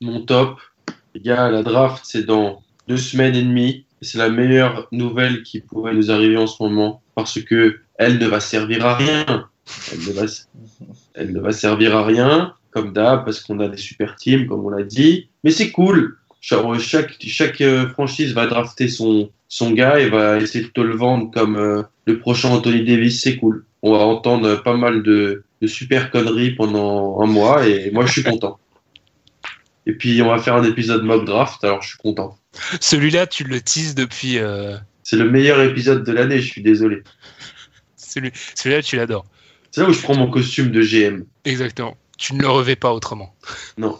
Mon top, Les gars, la draft, c'est dans deux semaines et demie. C'est la meilleure nouvelle qui pourrait nous arriver en ce moment parce que elle ne va servir à rien. Elle ne va, elle ne va servir à rien, comme d'hab, parce qu'on a des super teams, comme on l'a dit. Mais c'est cool. Chaque, euh, franchise va drafter son, son gars et va essayer de te le vendre comme euh, le prochain Anthony Davis. C'est cool. On va entendre pas mal de, de super conneries pendant un mois et moi je suis content. Et puis on va faire un épisode mock draft, alors je suis content. Celui-là, tu le teases depuis. euh, C'est le meilleur épisode de l'année, je suis désolé. Celui- Celui-là, tu l'adores. C'est là où je prends mon costume de GM. Exactement. Tu ne le revais pas autrement. Non.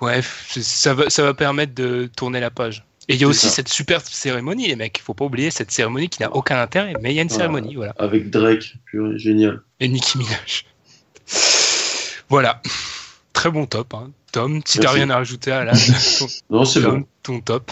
Ouais, f- ça va, ça va permettre de tourner la page. Et il y a aussi ça. cette super cérémonie, les mecs. Il faut pas oublier cette cérémonie qui n'a aucun intérêt, mais il y a une cérémonie, voilà. Avec Drake, purée, génial. Et Nicki Minaj. Voilà. Très bon top, hein. Tom. Si t'as rien à rajouter à la, (laughs) ton, Non, c'est bon. ton top.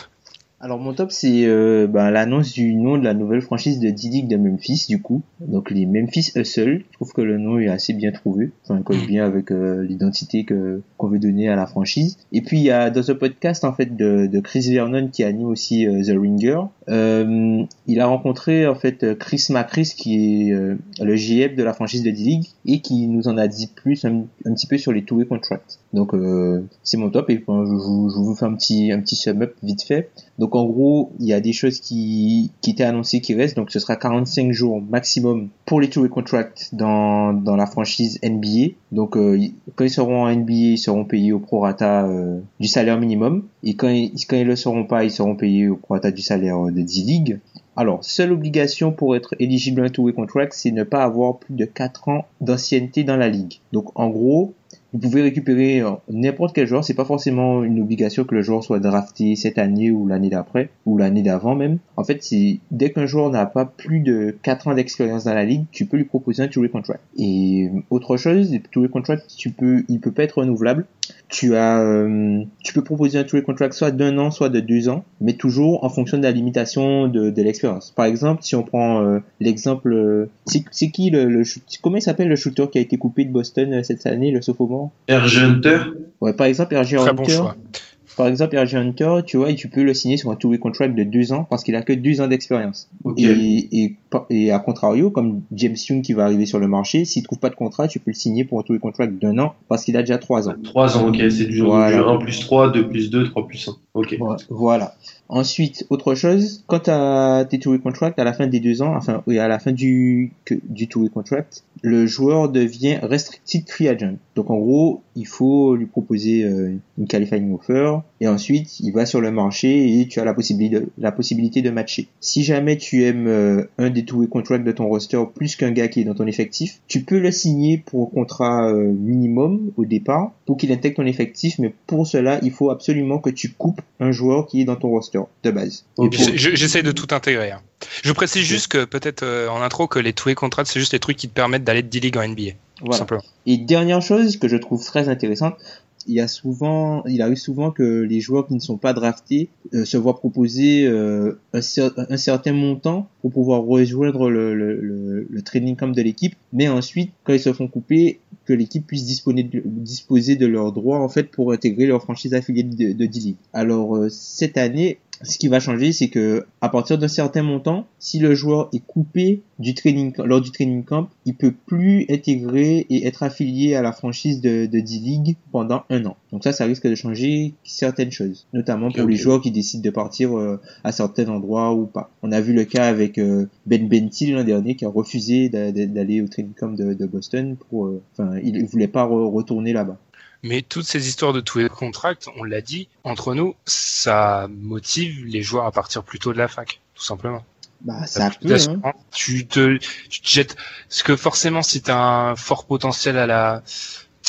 Alors mon top c'est euh, ben, l'annonce du nom de la nouvelle franchise de D-League de Memphis du coup. Donc les Memphis Hustle. Je trouve que le nom est assez bien trouvé. Enfin il colle bien avec euh, l'identité que qu'on veut donner à la franchise. Et puis il y a dans ce podcast en fait de, de Chris Vernon qui anime aussi euh, The Ringer. Euh, il a rencontré en fait Chris Macris qui est euh, le GF de la franchise de D-League et qui nous en a dit plus un, un petit peu sur les two-way contracts. Donc euh, c'est mon top et ben, je, vous, je vous fais un petit un petit sum up vite fait. Donc en gros, il y a des choses qui, qui étaient annoncées qui restent. Donc ce sera 45 jours maximum pour les two-way contracts dans, dans la franchise NBA. Donc euh, quand ils seront en NBA, ils seront payés au prorata euh, du salaire minimum. Et quand ils, quand ils le seront pas, ils seront payés au prorata du salaire euh, de D-League. Alors, seule obligation pour être éligible à un two-way contract, c'est ne pas avoir plus de 4 ans d'ancienneté dans la ligue. Donc en gros, vous pouvez récupérer euh, n'importe quel joueur. C'est pas forcément une obligation que le joueur soit drafté cette année ou l'année d'après ou l'année d'avant même. En fait, c'est dès qu'un joueur n'a pas plus de 4 ans d'expérience dans la ligue, tu peux lui proposer un two-way contract. Et autre chose, les two-way contract, tu peux, il peut pas être renouvelable. Tu as, euh, tu peux proposer un two-way contract soit d'un an, soit de deux ans, mais toujours en fonction de la limitation de, de l'expérience. Par exemple, si on prend euh, l'exemple, euh, c'est c'est qui le, le shoot- comment il s'appelle le shooter qui a été coupé de Boston euh, cette année, le sophomore? RG Hunter, Ouais, par exemple, RG Très Hunter. bon choix. Par exemple, RG Hunter, tu vois, tu peux le signer sur un two-way contract de deux ans parce qu'il a que deux ans d'expérience. Ok. Et, et, et à contrario, comme James Young qui va arriver sur le marché, s'il trouve pas de contrat, tu peux le signer pour un two-way contract d'un an parce qu'il a déjà trois ans. 3 ans, ok, c'est du, Voilà. du 1 plus 3, 2 plus 2, 3 plus 1. Ok. Voilà. Ensuite, autre chose, quand tu as tes à la fin des deux ans, enfin, oui, à la fin du, du two-way contract, le joueur devient restricted free agent. Donc, en gros, il faut lui proposer euh, une qualifying offer et ensuite, il va sur le marché et tu as la possibilité de, la possibilité de matcher. Si jamais tu aimes euh, un des two-way contracts de ton roster plus qu'un gars qui est dans ton effectif, tu peux le signer pour un contrat euh, minimum au départ pour qu'il intègre ton effectif, mais pour cela, il faut absolument que tu coupes un joueur qui est dans ton roster de base. J'essaie de tout intégrer. hein. Je précise juste que peut-être euh, en intro que les two-way contracts, c'est juste les trucs qui te permettent d'aller de D-League en NBA. Voilà. Et dernière chose que je trouve très intéressante, il y a souvent, il arrive souvent que les joueurs qui ne sont pas draftés euh, se voient proposer euh, un, cer- un certain montant pour pouvoir rejoindre le, le, le, le training camp de l'équipe, mais ensuite, quand ils se font couper, que l'équipe puisse disposer de, disposer de leurs droits en fait pour intégrer leur franchise affiliée de, de D-League. Alors euh, cette année, ce qui va changer, c'est que à partir d'un certain montant, si le joueur est coupé du training lors du training camp, il peut plus intégrer et être affilié à la franchise de, de D-League pendant un an. Donc ça, ça risque de changer certaines choses, notamment pour les joueurs qui décident de partir euh, à certains endroits ou pas. On a vu le cas avec euh, Ben Bentil l'an dernier qui a refusé d'a- d'a- d'aller au training camp de, de Boston pour, euh, enfin, il voulait pas re- retourner là-bas. Mais toutes ces histoires de two-way contract, on l'a dit, entre nous, ça motive les joueurs à partir plus tôt de la fac, tout simplement. Bah, ça peut, hein. Tu te, tu te jettes, parce que forcément, si t'as un fort potentiel à la,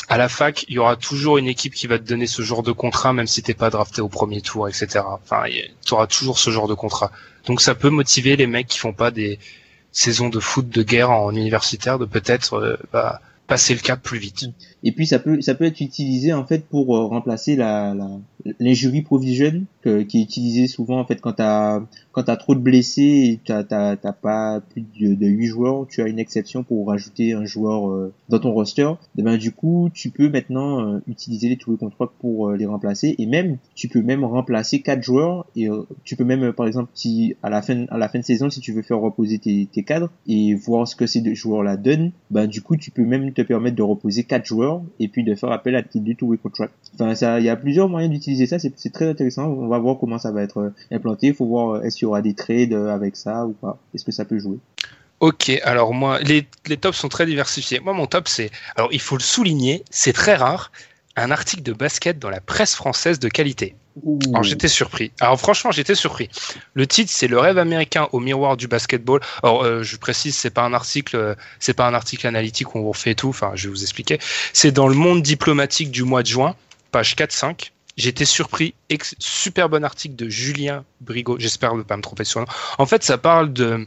à la fac, il y aura toujours une équipe qui va te donner ce genre de contrat, même si t'es pas drafté au premier tour, etc. Enfin, tu auras toujours ce genre de contrat. Donc ça peut motiver les mecs qui font pas des saisons de foot de guerre en universitaire de peut-être euh, bah, passer le cap plus vite. Et puis ça peut ça peut être utilisé en fait pour euh, remplacer la, l'injury provision que, qui est utilisé souvent en fait quand t'as quand t'as trop de blessés et t'as t'as pas plus de, de 8 joueurs, tu as une exception pour rajouter un joueur euh, dans ton roster. Et ben du coup, tu peux maintenant euh, utiliser les tours contre pour les remplacer et même tu peux même remplacer quatre joueurs et tu peux même par exemple si à la fin à la fin de saison si tu veux faire reposer tes, tes cadres et voir ce que ces deux joueurs là donnent, ben du coup tu peux même te permettre de reposer quatre joueurs et puis de faire appel à tes deux two contract. Enfin ça il y a plusieurs moyens d'utiliser ça, c'est très intéressant. On va voir comment ça va être implanté, il faut voir est-ce qu'il y aura des trades avec ça ou pas. Est-ce que ça peut jouer? Ok, alors moi, les tops sont très diversifiés. Moi, mon top, c'est, alors il faut le souligner, c'est très rare, un article de basket dans la presse française de qualité. Alors j'étais surpris. Alors franchement, j'étais surpris. Le titre, c'est le rêve américain au miroir du basketball. Alors euh, je précise, c'est pas un article, euh, c'est pas un article analytique où on refait tout. Enfin, je vais vous expliquer. C'est dans le monde diplomatique du mois de juin, page 4-5. J'étais surpris. super bon article de Julien Brigot. J'espère ne pas me tromper sur le nom. En fait, ça parle de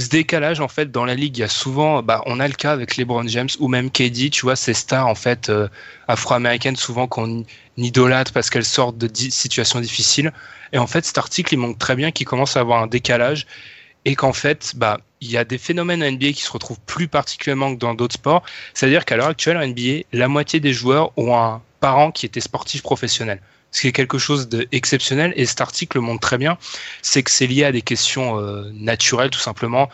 ce décalage en fait dans la ligue. Il y a souvent, bah, on a le cas avec LeBron James ou même KD. Tu vois, ces stars en fait euh, afro-américaines souvent qu'on idolâtre parce qu'elles sortent de situations difficiles. Et en fait, cet article il montre très bien qu'il commence à avoir un décalage et qu'en fait, bah, il y a des phénomènes en NBA qui se retrouvent plus particulièrement que dans d'autres sports. C'est-à-dire qu'à l'heure actuelle en NBA, la moitié des joueurs ont un parents qui étaient sportifs professionnels. Ce qui est quelque chose d'exceptionnel et cet article le montre très bien, c'est que c'est lié à des questions euh, naturelles tout simplement.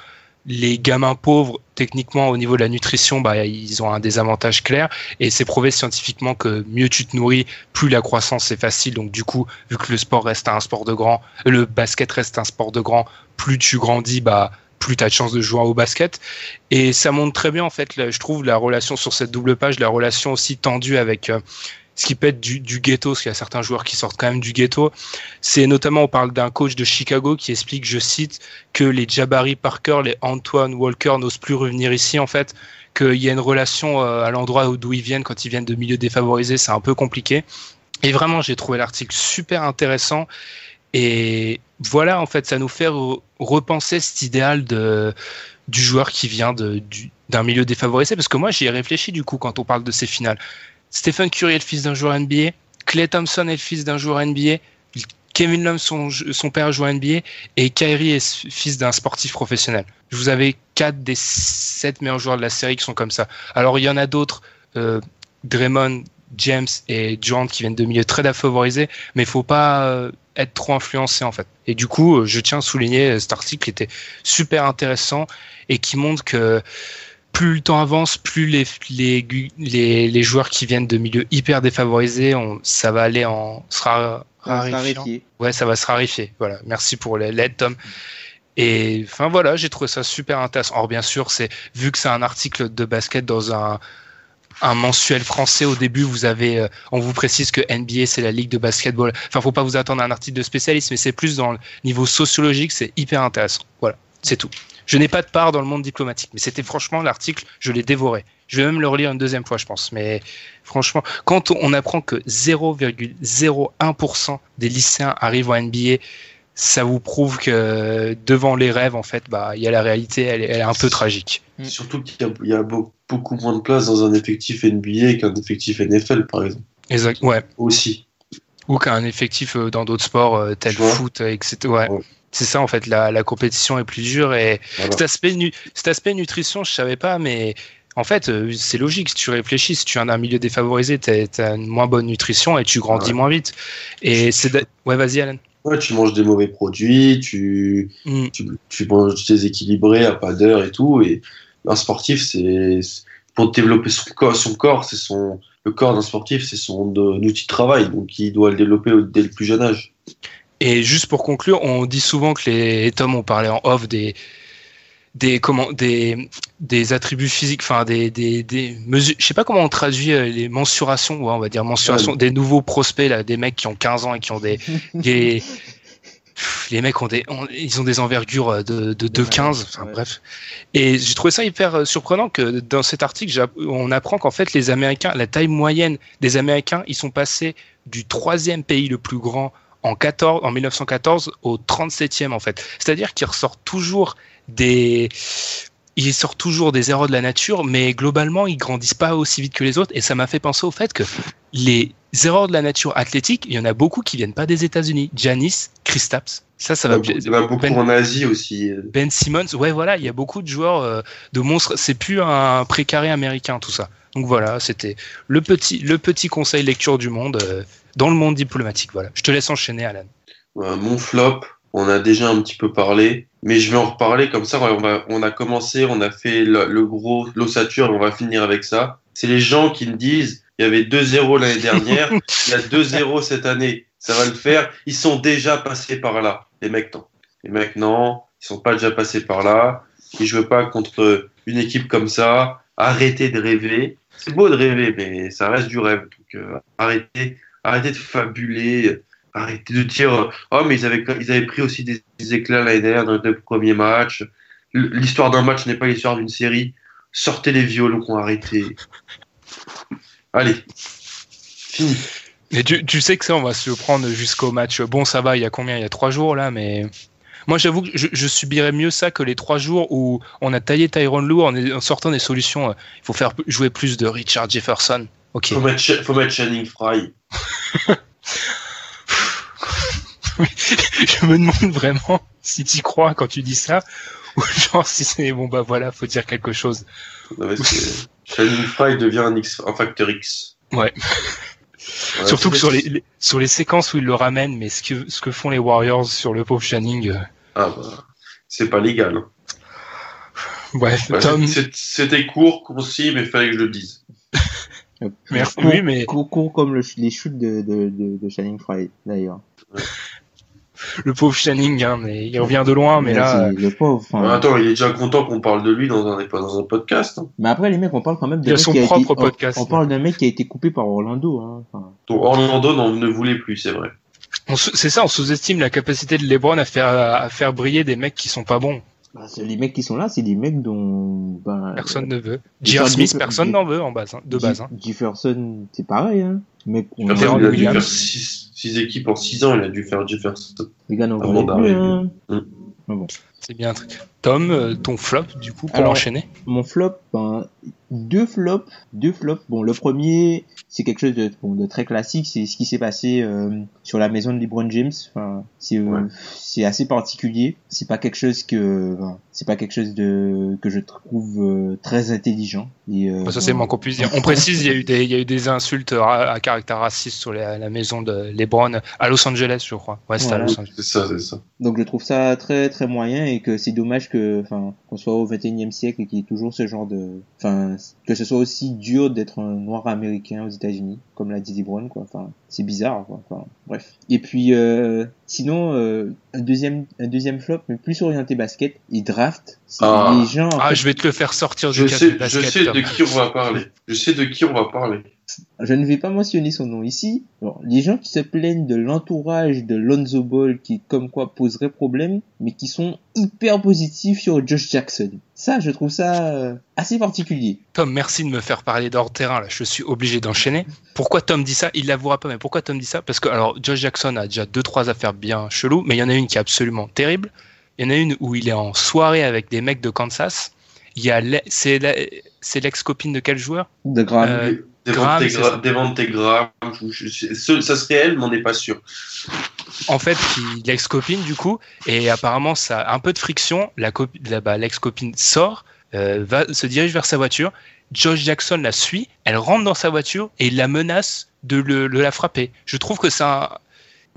Les gamins pauvres, techniquement au niveau de la nutrition, bah, ils ont un désavantage clair et c'est prouvé scientifiquement que mieux tu te nourris, plus la croissance est facile. Donc du coup, vu que le sport reste un sport de grand, le basket reste un sport de grand, plus tu grandis, bah plus tu as de chances de jouer au basket. Et ça montre très bien, en fait, je trouve, la relation sur cette double page, la relation aussi tendue avec euh, ce qui peut être du, ghetto, parce qu'il y a certains joueurs qui sortent quand même du ghetto. C'est notamment, on parle d'un coach de Chicago qui explique, je cite, que les Jabari Parker, les Antoine Walker n'osent plus revenir ici, en fait, qu'il y a une relation euh, à l'endroit d'où ils viennent quand ils viennent de milieux défavorisés, c'est un peu compliqué. Et vraiment, j'ai trouvé l'article super intéressant. Et voilà, en fait, ça nous fait repenser cet idéal du joueur qui vient d'un milieu défavorisé. Parce que moi, j'y ai réfléchi du coup quand on parle de ces finales. Stephen Curry est le fils d'un joueur NBA. Clay Thompson est le fils d'un joueur NBA. Kevin Love, son, père joue NBA. Et Kyrie est fils d'un sportif professionnel. Vous avez quatre des sept meilleurs joueurs de la série qui sont comme ça. Alors, il y en a d'autres. Euh, Draymond, James et Durant qui viennent de milieux très défavorisés. Mais il faut pas euh, être trop influencé en fait. Et du coup, euh, je tiens à souligner cet article qui était super intéressant et qui montre que plus le temps avance, plus les, les, les, les joueurs qui viennent de milieux hyper défavorisés, on, ça va aller en sera rarifié. Ouais, ça va se rarifier. Voilà. Merci pour l'aide, Tom. Et enfin voilà, j'ai trouvé ça super intéressant. Or bien sûr, c'est vu que c'est un article de basket dans un un mensuel français au début, vous avez, euh, on vous précise que NBA c'est la ligue de basketball. Enfin, faut pas vous attendre à un article de spécialiste, mais c'est plus dans le niveau sociologique, c'est hyper intéressant. Voilà, c'est tout. Je n'ai pas de part dans le monde diplomatique, mais c'était franchement l'article, je l'ai dévoré. Je vais même le relire une deuxième fois, je pense. Mais franchement, quand on apprend que 0,01% des lycéens arrivent en NBA, ça vous prouve que devant les rêves, en fait, bah, il y a la réalité, elle, est un peu tragique. Surtout qu'il y, a beaucoup beaucoup moins de place dans un effectif NBA qu'un effectif NFL, par exemple. Exact, ouais. Aussi. Ou qu'un effectif euh, dans d'autres sports, euh, tel foot, etc. Ouais. C'est ça, en fait, la, la, compétition est plus dure. Et cet, aspect cet aspect nutrition, je savais pas, mais en fait, euh, c'est logique. Si tu réfléchis, si tu viens d'un milieu défavorisé, tu as, une moins bonne nutrition et tu grandis moins vite. Et c'est. Ouais, vas-y, Alan. Ouais, tu manges des mauvais produits, tu, mm. tu, tu, manges déséquilibré à pas d'heure et tout. Et un sportif, c'est pour développer son corps, son corps, c'est son le corps d'un sportif, c'est son outil de travail, donc il doit le développer dès le plus jeune âge. Et juste pour conclure, on dit souvent que les Tom ont parlé en off des des comment des des attributs physiques enfin des des des mesures je sais pas comment on traduit euh, les mensurations ouais, on va dire mensuration des nouveaux prospects là des mecs qui ont 15 ans et qui ont des (laughs) des les mecs ont des, ils ont des envergures euh, de, de, de 15, enfin bref. Et j'ai trouvé ça hyper euh, surprenant que dans cet article, on apprend qu'en fait les Américains, la taille moyenne des Américains, ils sont passés du troisième pays le plus grand en 14, en 1914 au 37e en fait. C'est-à-dire qu'ils ressortent toujours des, ils sortent toujours des erreurs de la nature, mais globalement, ils grandissent pas aussi vite que les autres. Et ça m'a fait penser au fait que les erreurs de la nature athlétique, il y en a beaucoup qui viennent pas des États-Unis. Janis, Kristaps, ça, ça va. Il y en a beaucoup Ben- en Asie aussi. Ben Simmons, ouais, voilà, il y a beaucoup de joueurs euh, de monstres. C'est plus un précaré américain, tout ça. Donc voilà, c'était le petit, le petit conseil lecture du monde euh, dans le monde diplomatique. Voilà. Je te laisse enchaîner, Alan. Euh, mon flop, on a déjà un petit peu parlé, mais je vais en reparler comme ça. On, va, on a commencé, on a fait le, le gros l'ossature, on va finir avec ça. C'est les gens qui me disent il y avait 2-0 l'année dernière, (laughs) il y a 2-0 cette année. Ça va le faire. Ils sont déjà passés par là. Les mecs, non. Les mecs, non. Ils sont pas déjà passés par là. Ils jouent pas contre une équipe comme ça. Arrêtez de rêver. C'est beau de rêver, mais ça reste du rêve. Donc, euh, arrêtez, arrêtez de fabuler. Arrêtez de dire oh mais ils avaient ils avaient pris aussi des, des éclats l'année dernière dans les deux premiers matchs. L'histoire d'un match n'est pas l'histoire d'une série. Sortez les violons, arrêtez. Allez, fini. Mais tu, tu sais que ça, on va se prendre jusqu'au match. Bon, ça va, il y a combien? Il y a trois jours là, mais moi, j'avoue que je, je subirais mieux ça que les trois jours où on a taillé Tyron Lue en, en sortant des solutions. euh, Il faut faire jouer plus de Richard Jefferson. Ok. Faut mettre, faut mettre Channing Fry. (laughs) (laughs) je me demande vraiment si tu crois quand tu dis ça ou genre si c'est bon bah voilà, faut dire quelque chose. Non, mais Fry devient un, X, un facteur X. Ouais. Ouais, Surtout que sur les, les- sur les séquences où ils le ramènent, mais ce que ce que font les Warriors sur le pauvre Channing. euh, Ah bah, c'est pas légal. hein. Bref, Ouais, Tom, C'était court, concis, mais fallait que je le dise. (laughs) merci. Oui, mais court, court comme le, les shoots de, de, de, de Channing Frye, d'ailleurs. Le pauvre Channing, hein, mais il revient de loin, mais là. c'est le pauvre. enfin, attends, il est déjà content qu'on parle de lui dans un, dans un podcast. hein. Mais après, les mecs, on parle quand même Il a d'un mec son qui a été, propre on- podcast. On, parle d'un mec qui a été coupé par Orlando. Hein. Enfin, Donc Orlando n'en ne voulait plus, c'est vrai. C'est ça, on sous-estime la capacité de LeBron à faire à faire briller des mecs qui sont pas bons. Bah, c'est- les mecs qui sont là, c'est des mecs dont ben, Personne ne veut. J.R. Jeff- Smith, personne n'en veut en base, hein, de base. hein. Jeff- Jefferson, c'est pareil. Hein. Mec, on il a dû faire 6 équipes en 6 ans, il a dû faire Jefferson. les gars n'en voulaient plus. C'est bien un truc. Tom, euh, ton flop, du coup, pour Alors, enchaîner. Mon flop, ben, deux flops, deux flops. Bon, le premier, c'est quelque chose de, bon, de très classique, c'est ce qui s'est passé euh, sur la maison de LeBron James. Enfin, c'est euh, Ouais. c'est assez particulier. C'est pas quelque chose que, c'est pas quelque chose de que je trouve euh, très intelligent. Et, euh, Bah, ça, c'est moins qu'on puisse dire. On précise, il y a eu des, il y a eu des insultes à caractère raciste sur la, la maison de LeBron à Los Angeles, je crois. Ouais, c'était à Ouais. Los Angeles. C'est ça, c'est ça. Donc je trouve ça très très moyen et que c'est dommage que enfin qu'on soit au 21e siècle et qu'il y ait toujours ce genre de enfin que ce soit aussi dur d'être un noir américain aux États-Unis comme l'a dit LeBron quoi enfin c'est bizarre quoi enfin bref et puis euh, sinon euh, un deuxième un deuxième flop mais plus orienté basket et draft Ah. les gens en Ah, fait, je vais te le faire sortir du Je sais, je sais de qui on va parler. Je sais de qui on va parler. Je ne vais pas mentionner son nom ici les gens qui se plaignent de l'entourage de Lonzo Ball qui comme quoi poserait problème mais qui sont hyper positifs sur Josh Jackson ça je trouve ça euh, assez particulier Tom, merci de me faire parler d'hors terrain. Là, je suis obligé d'enchaîner. Pourquoi Tom dit ça? Il l'avouera pas, mais pourquoi Tom dit ça? Parce que alors, Josh Jackson a déjà deux trois affaires bien cheloues, mais il y en a une qui est absolument terrible. Il y en a une où il est en soirée avec des mecs de Kansas. Il y a c'est l'ex-copine de quel joueur? De grave Euh, Devante Graham, ça. Gra- Devante Graham, je- je- je- ce- ça serait elle, mais on n'est pas sûr. en fait, l'ex-copine du coup, et apparemment ça a un peu de friction. La la- bah, l'ex-copine sort, euh, va se dirige vers sa voiture. Josh Jackson la suit, elle rentre dans sa voiture et il la menace de, le- de la frapper. Je trouve que c'est un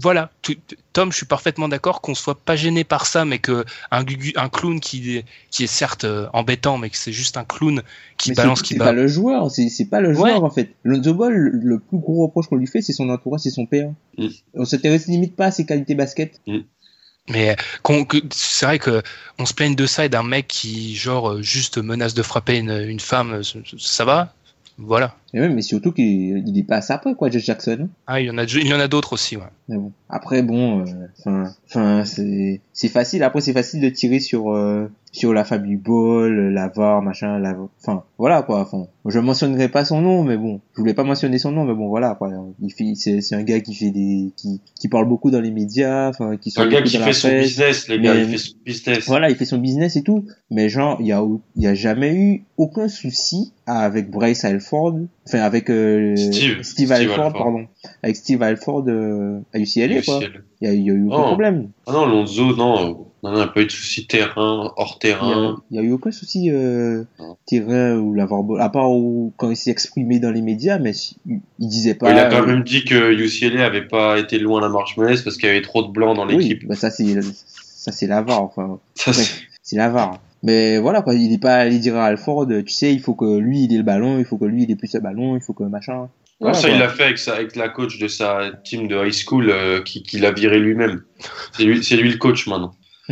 voilà, tout- Tom, je suis parfaitement d'accord qu'on soit pas gêné par ça, mais que un, clown qui, qui est certes euh, embêtant, mais que c'est juste un clown qui Mais balance, c'est- qui c'est bat. pas le joueur c'est c'est pas le joueur en fait. Lonzo Ball le, le plus gros reproche qu'on lui fait c'est son entourage c'est son père Mm. on s'intéresse limite pas à ses qualités basket. Mais qu'on- que- c'est vrai que on se plaigne de ça et d'un mec qui genre euh, juste menace de frapper une, une femme, euh, ça- ça va Voilà. Et même, mais surtout qu'il il est pas à ça après, quoi, Josh Jackson. Ah, il y en a, il y en a d'autres aussi, ouais. Mais bon. Après, bon, euh, enfin, c'est, c'est facile. Après, c'est facile de tirer sur, euh, sur la famille Ball, la VAR, machin, la, enfin, voilà, quoi, enfin, je mentionnerai pas son nom, mais bon, je voulais pas mentionner son nom, mais bon, voilà, quoi, il fait, c'est, c'est un gars qui fait des, qui, qui parle beaucoup dans les médias, enfin, qui C'est un gars qui fait son business, les gars, mais- il fait son business. voilà, il fait son business et tout, mais genre, il y a, il y a jamais eu aucun souci avec Bryce Alford, enfin, avec, euh, Steve. Steve Alford, Alford. pardon, avec Steve Alford, euh, à UCLA, quoi. UCL. Il y a, il y a eu aucun Oh. problème. Ah non, Lonzo, non, non, non, il n'y a pas eu de souci terrain, hors Il y a, terrain. il y a eu aucun souci euh, terrain ou l'avoir beau- à part où, quand il s'est exprimé dans les médias, mais il, il disait pas. il a quand même dit que UCLA avait pas été loin à la marche menée parce qu'il y avait trop de blancs dans oui, l'équipe. bah ça c'est ça c'est la VAR, enfin Ça, c'est- bref, c'est la VAR. Mais voilà quoi, il est pas allé dire à Alford, tu sais, il faut que lui il ait le ballon, il faut que lui il ait plus le ballon, il faut que machin. Voilà, ça, quoi. il l'a fait avec, sa, avec la coach de sa team de high school euh, qui, qui l'a viré lui-même. C'est lui, c'est lui le coach maintenant. (laughs)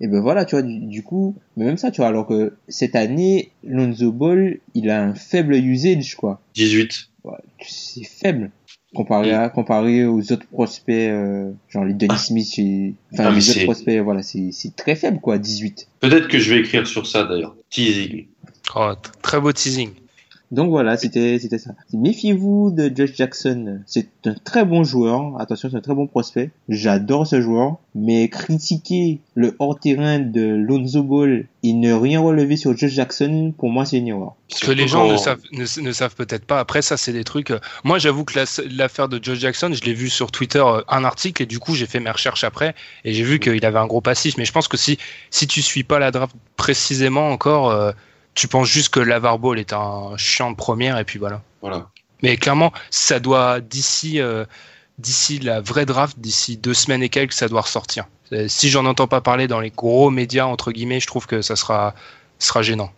Et ben voilà, tu vois, du, du coup, mais même ça, tu vois, alors que cette année, Lonzo Ball, il a un faible usage, quoi. 18. Ouais, c'est faible comparé à comparé aux autres prospects euh, genre les Denis Smith et enfin Ah, les autres c'est- prospects voilà c'est c'est très faible quoi 18 Peut-être que je vais écrire sur ça d'ailleurs. Teasing. Oh, très beau teasing. Donc voilà c'était c'était ça méfiez-vous de Josh Jackson c'est un très bon joueur attention c'est un très bon prospect j'adore ce joueur mais critiquer le hors terrain de Lonzo Ball et ne rien relever sur Josh Jackson pour moi c'est une erreur Ce que les gens ne savent, ne, ne savent peut-être pas. Après, ça, c'est des trucs. euh, Moi, j'avoue que la- l'affaire de Joe Jackson, je l'ai vu sur Twitter euh, un article et du coup, j'ai fait mes recherches après et j'ai vu qu'il avait un gros passif. Mais je pense que si si tu suis pas la draft précisément encore, euh, tu penses juste que Lavar Ball est un chiant de première et puis voilà. Voilà. Mais clairement, ça doit d'ici euh, d'ici la vraie draft, d'ici deux semaines et quelques, ça doit ressortir. Euh, Si j'en entends pas parler dans les gros médias entre guillemets, je trouve que ça sera sera gênant.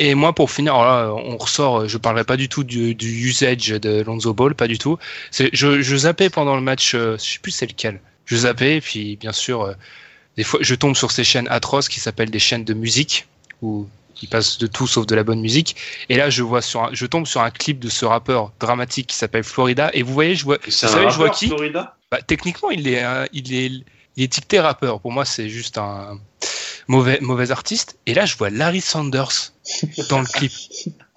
Et moi, pour finir, alors là, on ressort. Je parlerai pas du tout du, du usage de Lonzo Ball, pas du tout. Je, je zappais pendant le match, euh, je sais plus c'est lequel. Je zappais, et puis bien sûr, euh, des fois, je tombe sur ces chaînes atroces qui s'appellent des chaînes de musique où ils passent de tout sauf de la bonne musique. Et là, je vois sur, un, je tombe sur un clip de ce rappeur dramatique qui s'appelle Florida. Et vous voyez, je vois, vous savez, je vois qui Florida? Bah, techniquement, il est, euh, il est, il est étiqueté rappeur. Pour moi, c'est juste un mauvais, mauvais artiste. Et là, je vois Larry Sanders dans le clip.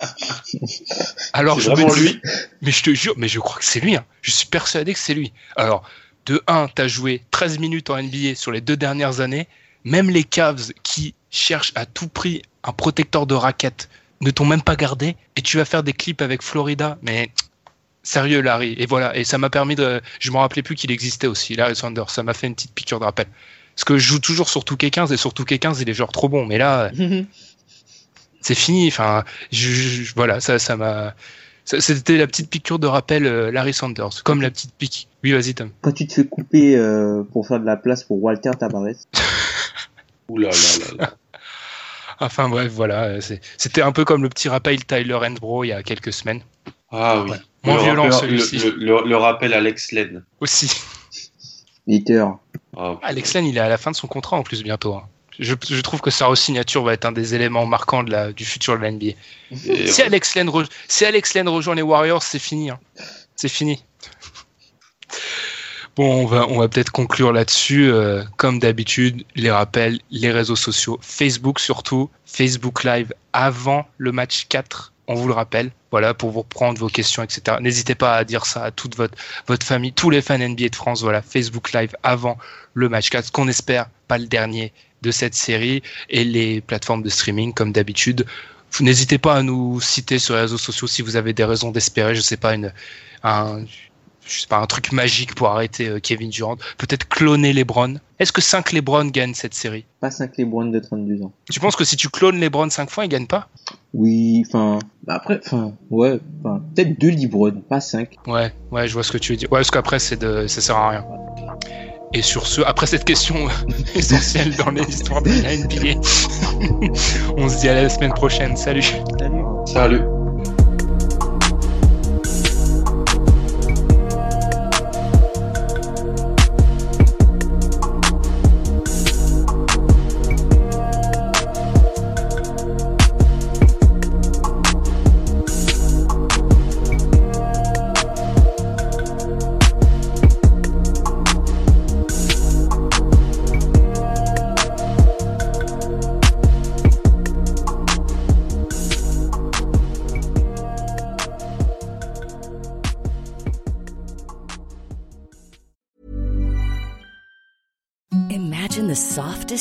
(laughs) Alors, je me dis- lui? mais je te jure, mais je crois que c'est lui. hein. Je suis persuadé que c'est lui. Alors, de 1, tu as joué 13 minutes en NBA sur les deux dernières années. Même les Cavs qui cherchent à tout prix un protecteur de raquette ne t'ont même pas gardé. Et tu vas faire des clips avec Florida. Mais sérieux, Larry. Et voilà. Et ça m'a permis de. Je me rappelais plus qu'il existait aussi, Larry Sanders. Ça m'a fait une petite piqûre de rappel. Parce que je joue toujours sur tout 15 et sur tout 15 il est genre trop bon. Mais là, (laughs) c'est fini. Enfin, je, je- voilà, ça, ça m'a. C'était la petite piqûre de rappel euh, Larry Sanders, comme la petite pique. Oui, vas-y, Tom. quand tu te fais couper euh, pour faire de la place pour Walter Tavares (laughs) Ouh là là là là. Enfin bref, voilà. euh, C'était un peu comme le petit rappel Tyler Hensbrough il y a quelques semaines. Ah oui. Ouais. Moins Le violent, celui-ci. Le, le- le rappel Alex Len. Aussi. Hater Ah, Alex Len, il est à la fin de son contrat en plus bientôt. hein. Je, je trouve que sa re-signature va être un des éléments marquants de la, du futur de la NBA. Si Alex, Len re- si Alex Len rejoint les Warriors, c'est fini. hein. C'est fini. Bon, on va, peut-être conclure là-dessus. euh, comme d'habitude, les rappels, les réseaux sociaux, Facebook surtout, Facebook Live avant le match 4, on vous le rappelle. Voilà, pour vous reprendre vos questions, etc. N'hésitez pas à dire ça à toute votre, famille, tous les fans NBA de France. Voilà, Facebook Live avant le match 4, ce qu'on espère, pas le dernier de cette série, et les plateformes de streaming, comme d'habitude. N'hésitez pas à nous citer sur les réseaux sociaux si vous avez des raisons d'espérer, je sais pas, une, un, je sais pas, un truc magique pour arrêter euh, Kevin Durant. Peut-être cloner LeBron. Est-ce que 5 LeBron gagnent cette série? Pas 5 LeBron de 32 ans Tu penses que si tu clones LeBron 5 fois, il gagne pas? Oui enfin bah après enfin ouais enfin peut-être 2 LeBron pas 5 Ouais, ouais, je vois ce que tu veux dire. Ouais, parce qu'après, c'est de, ça sert à rien. Et sur ce, après cette question (laughs) essentielle dans l'histoire de la NBA, (laughs) on se dit à la semaine prochaine. Salut salut Salut.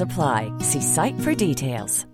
apply. See site for details.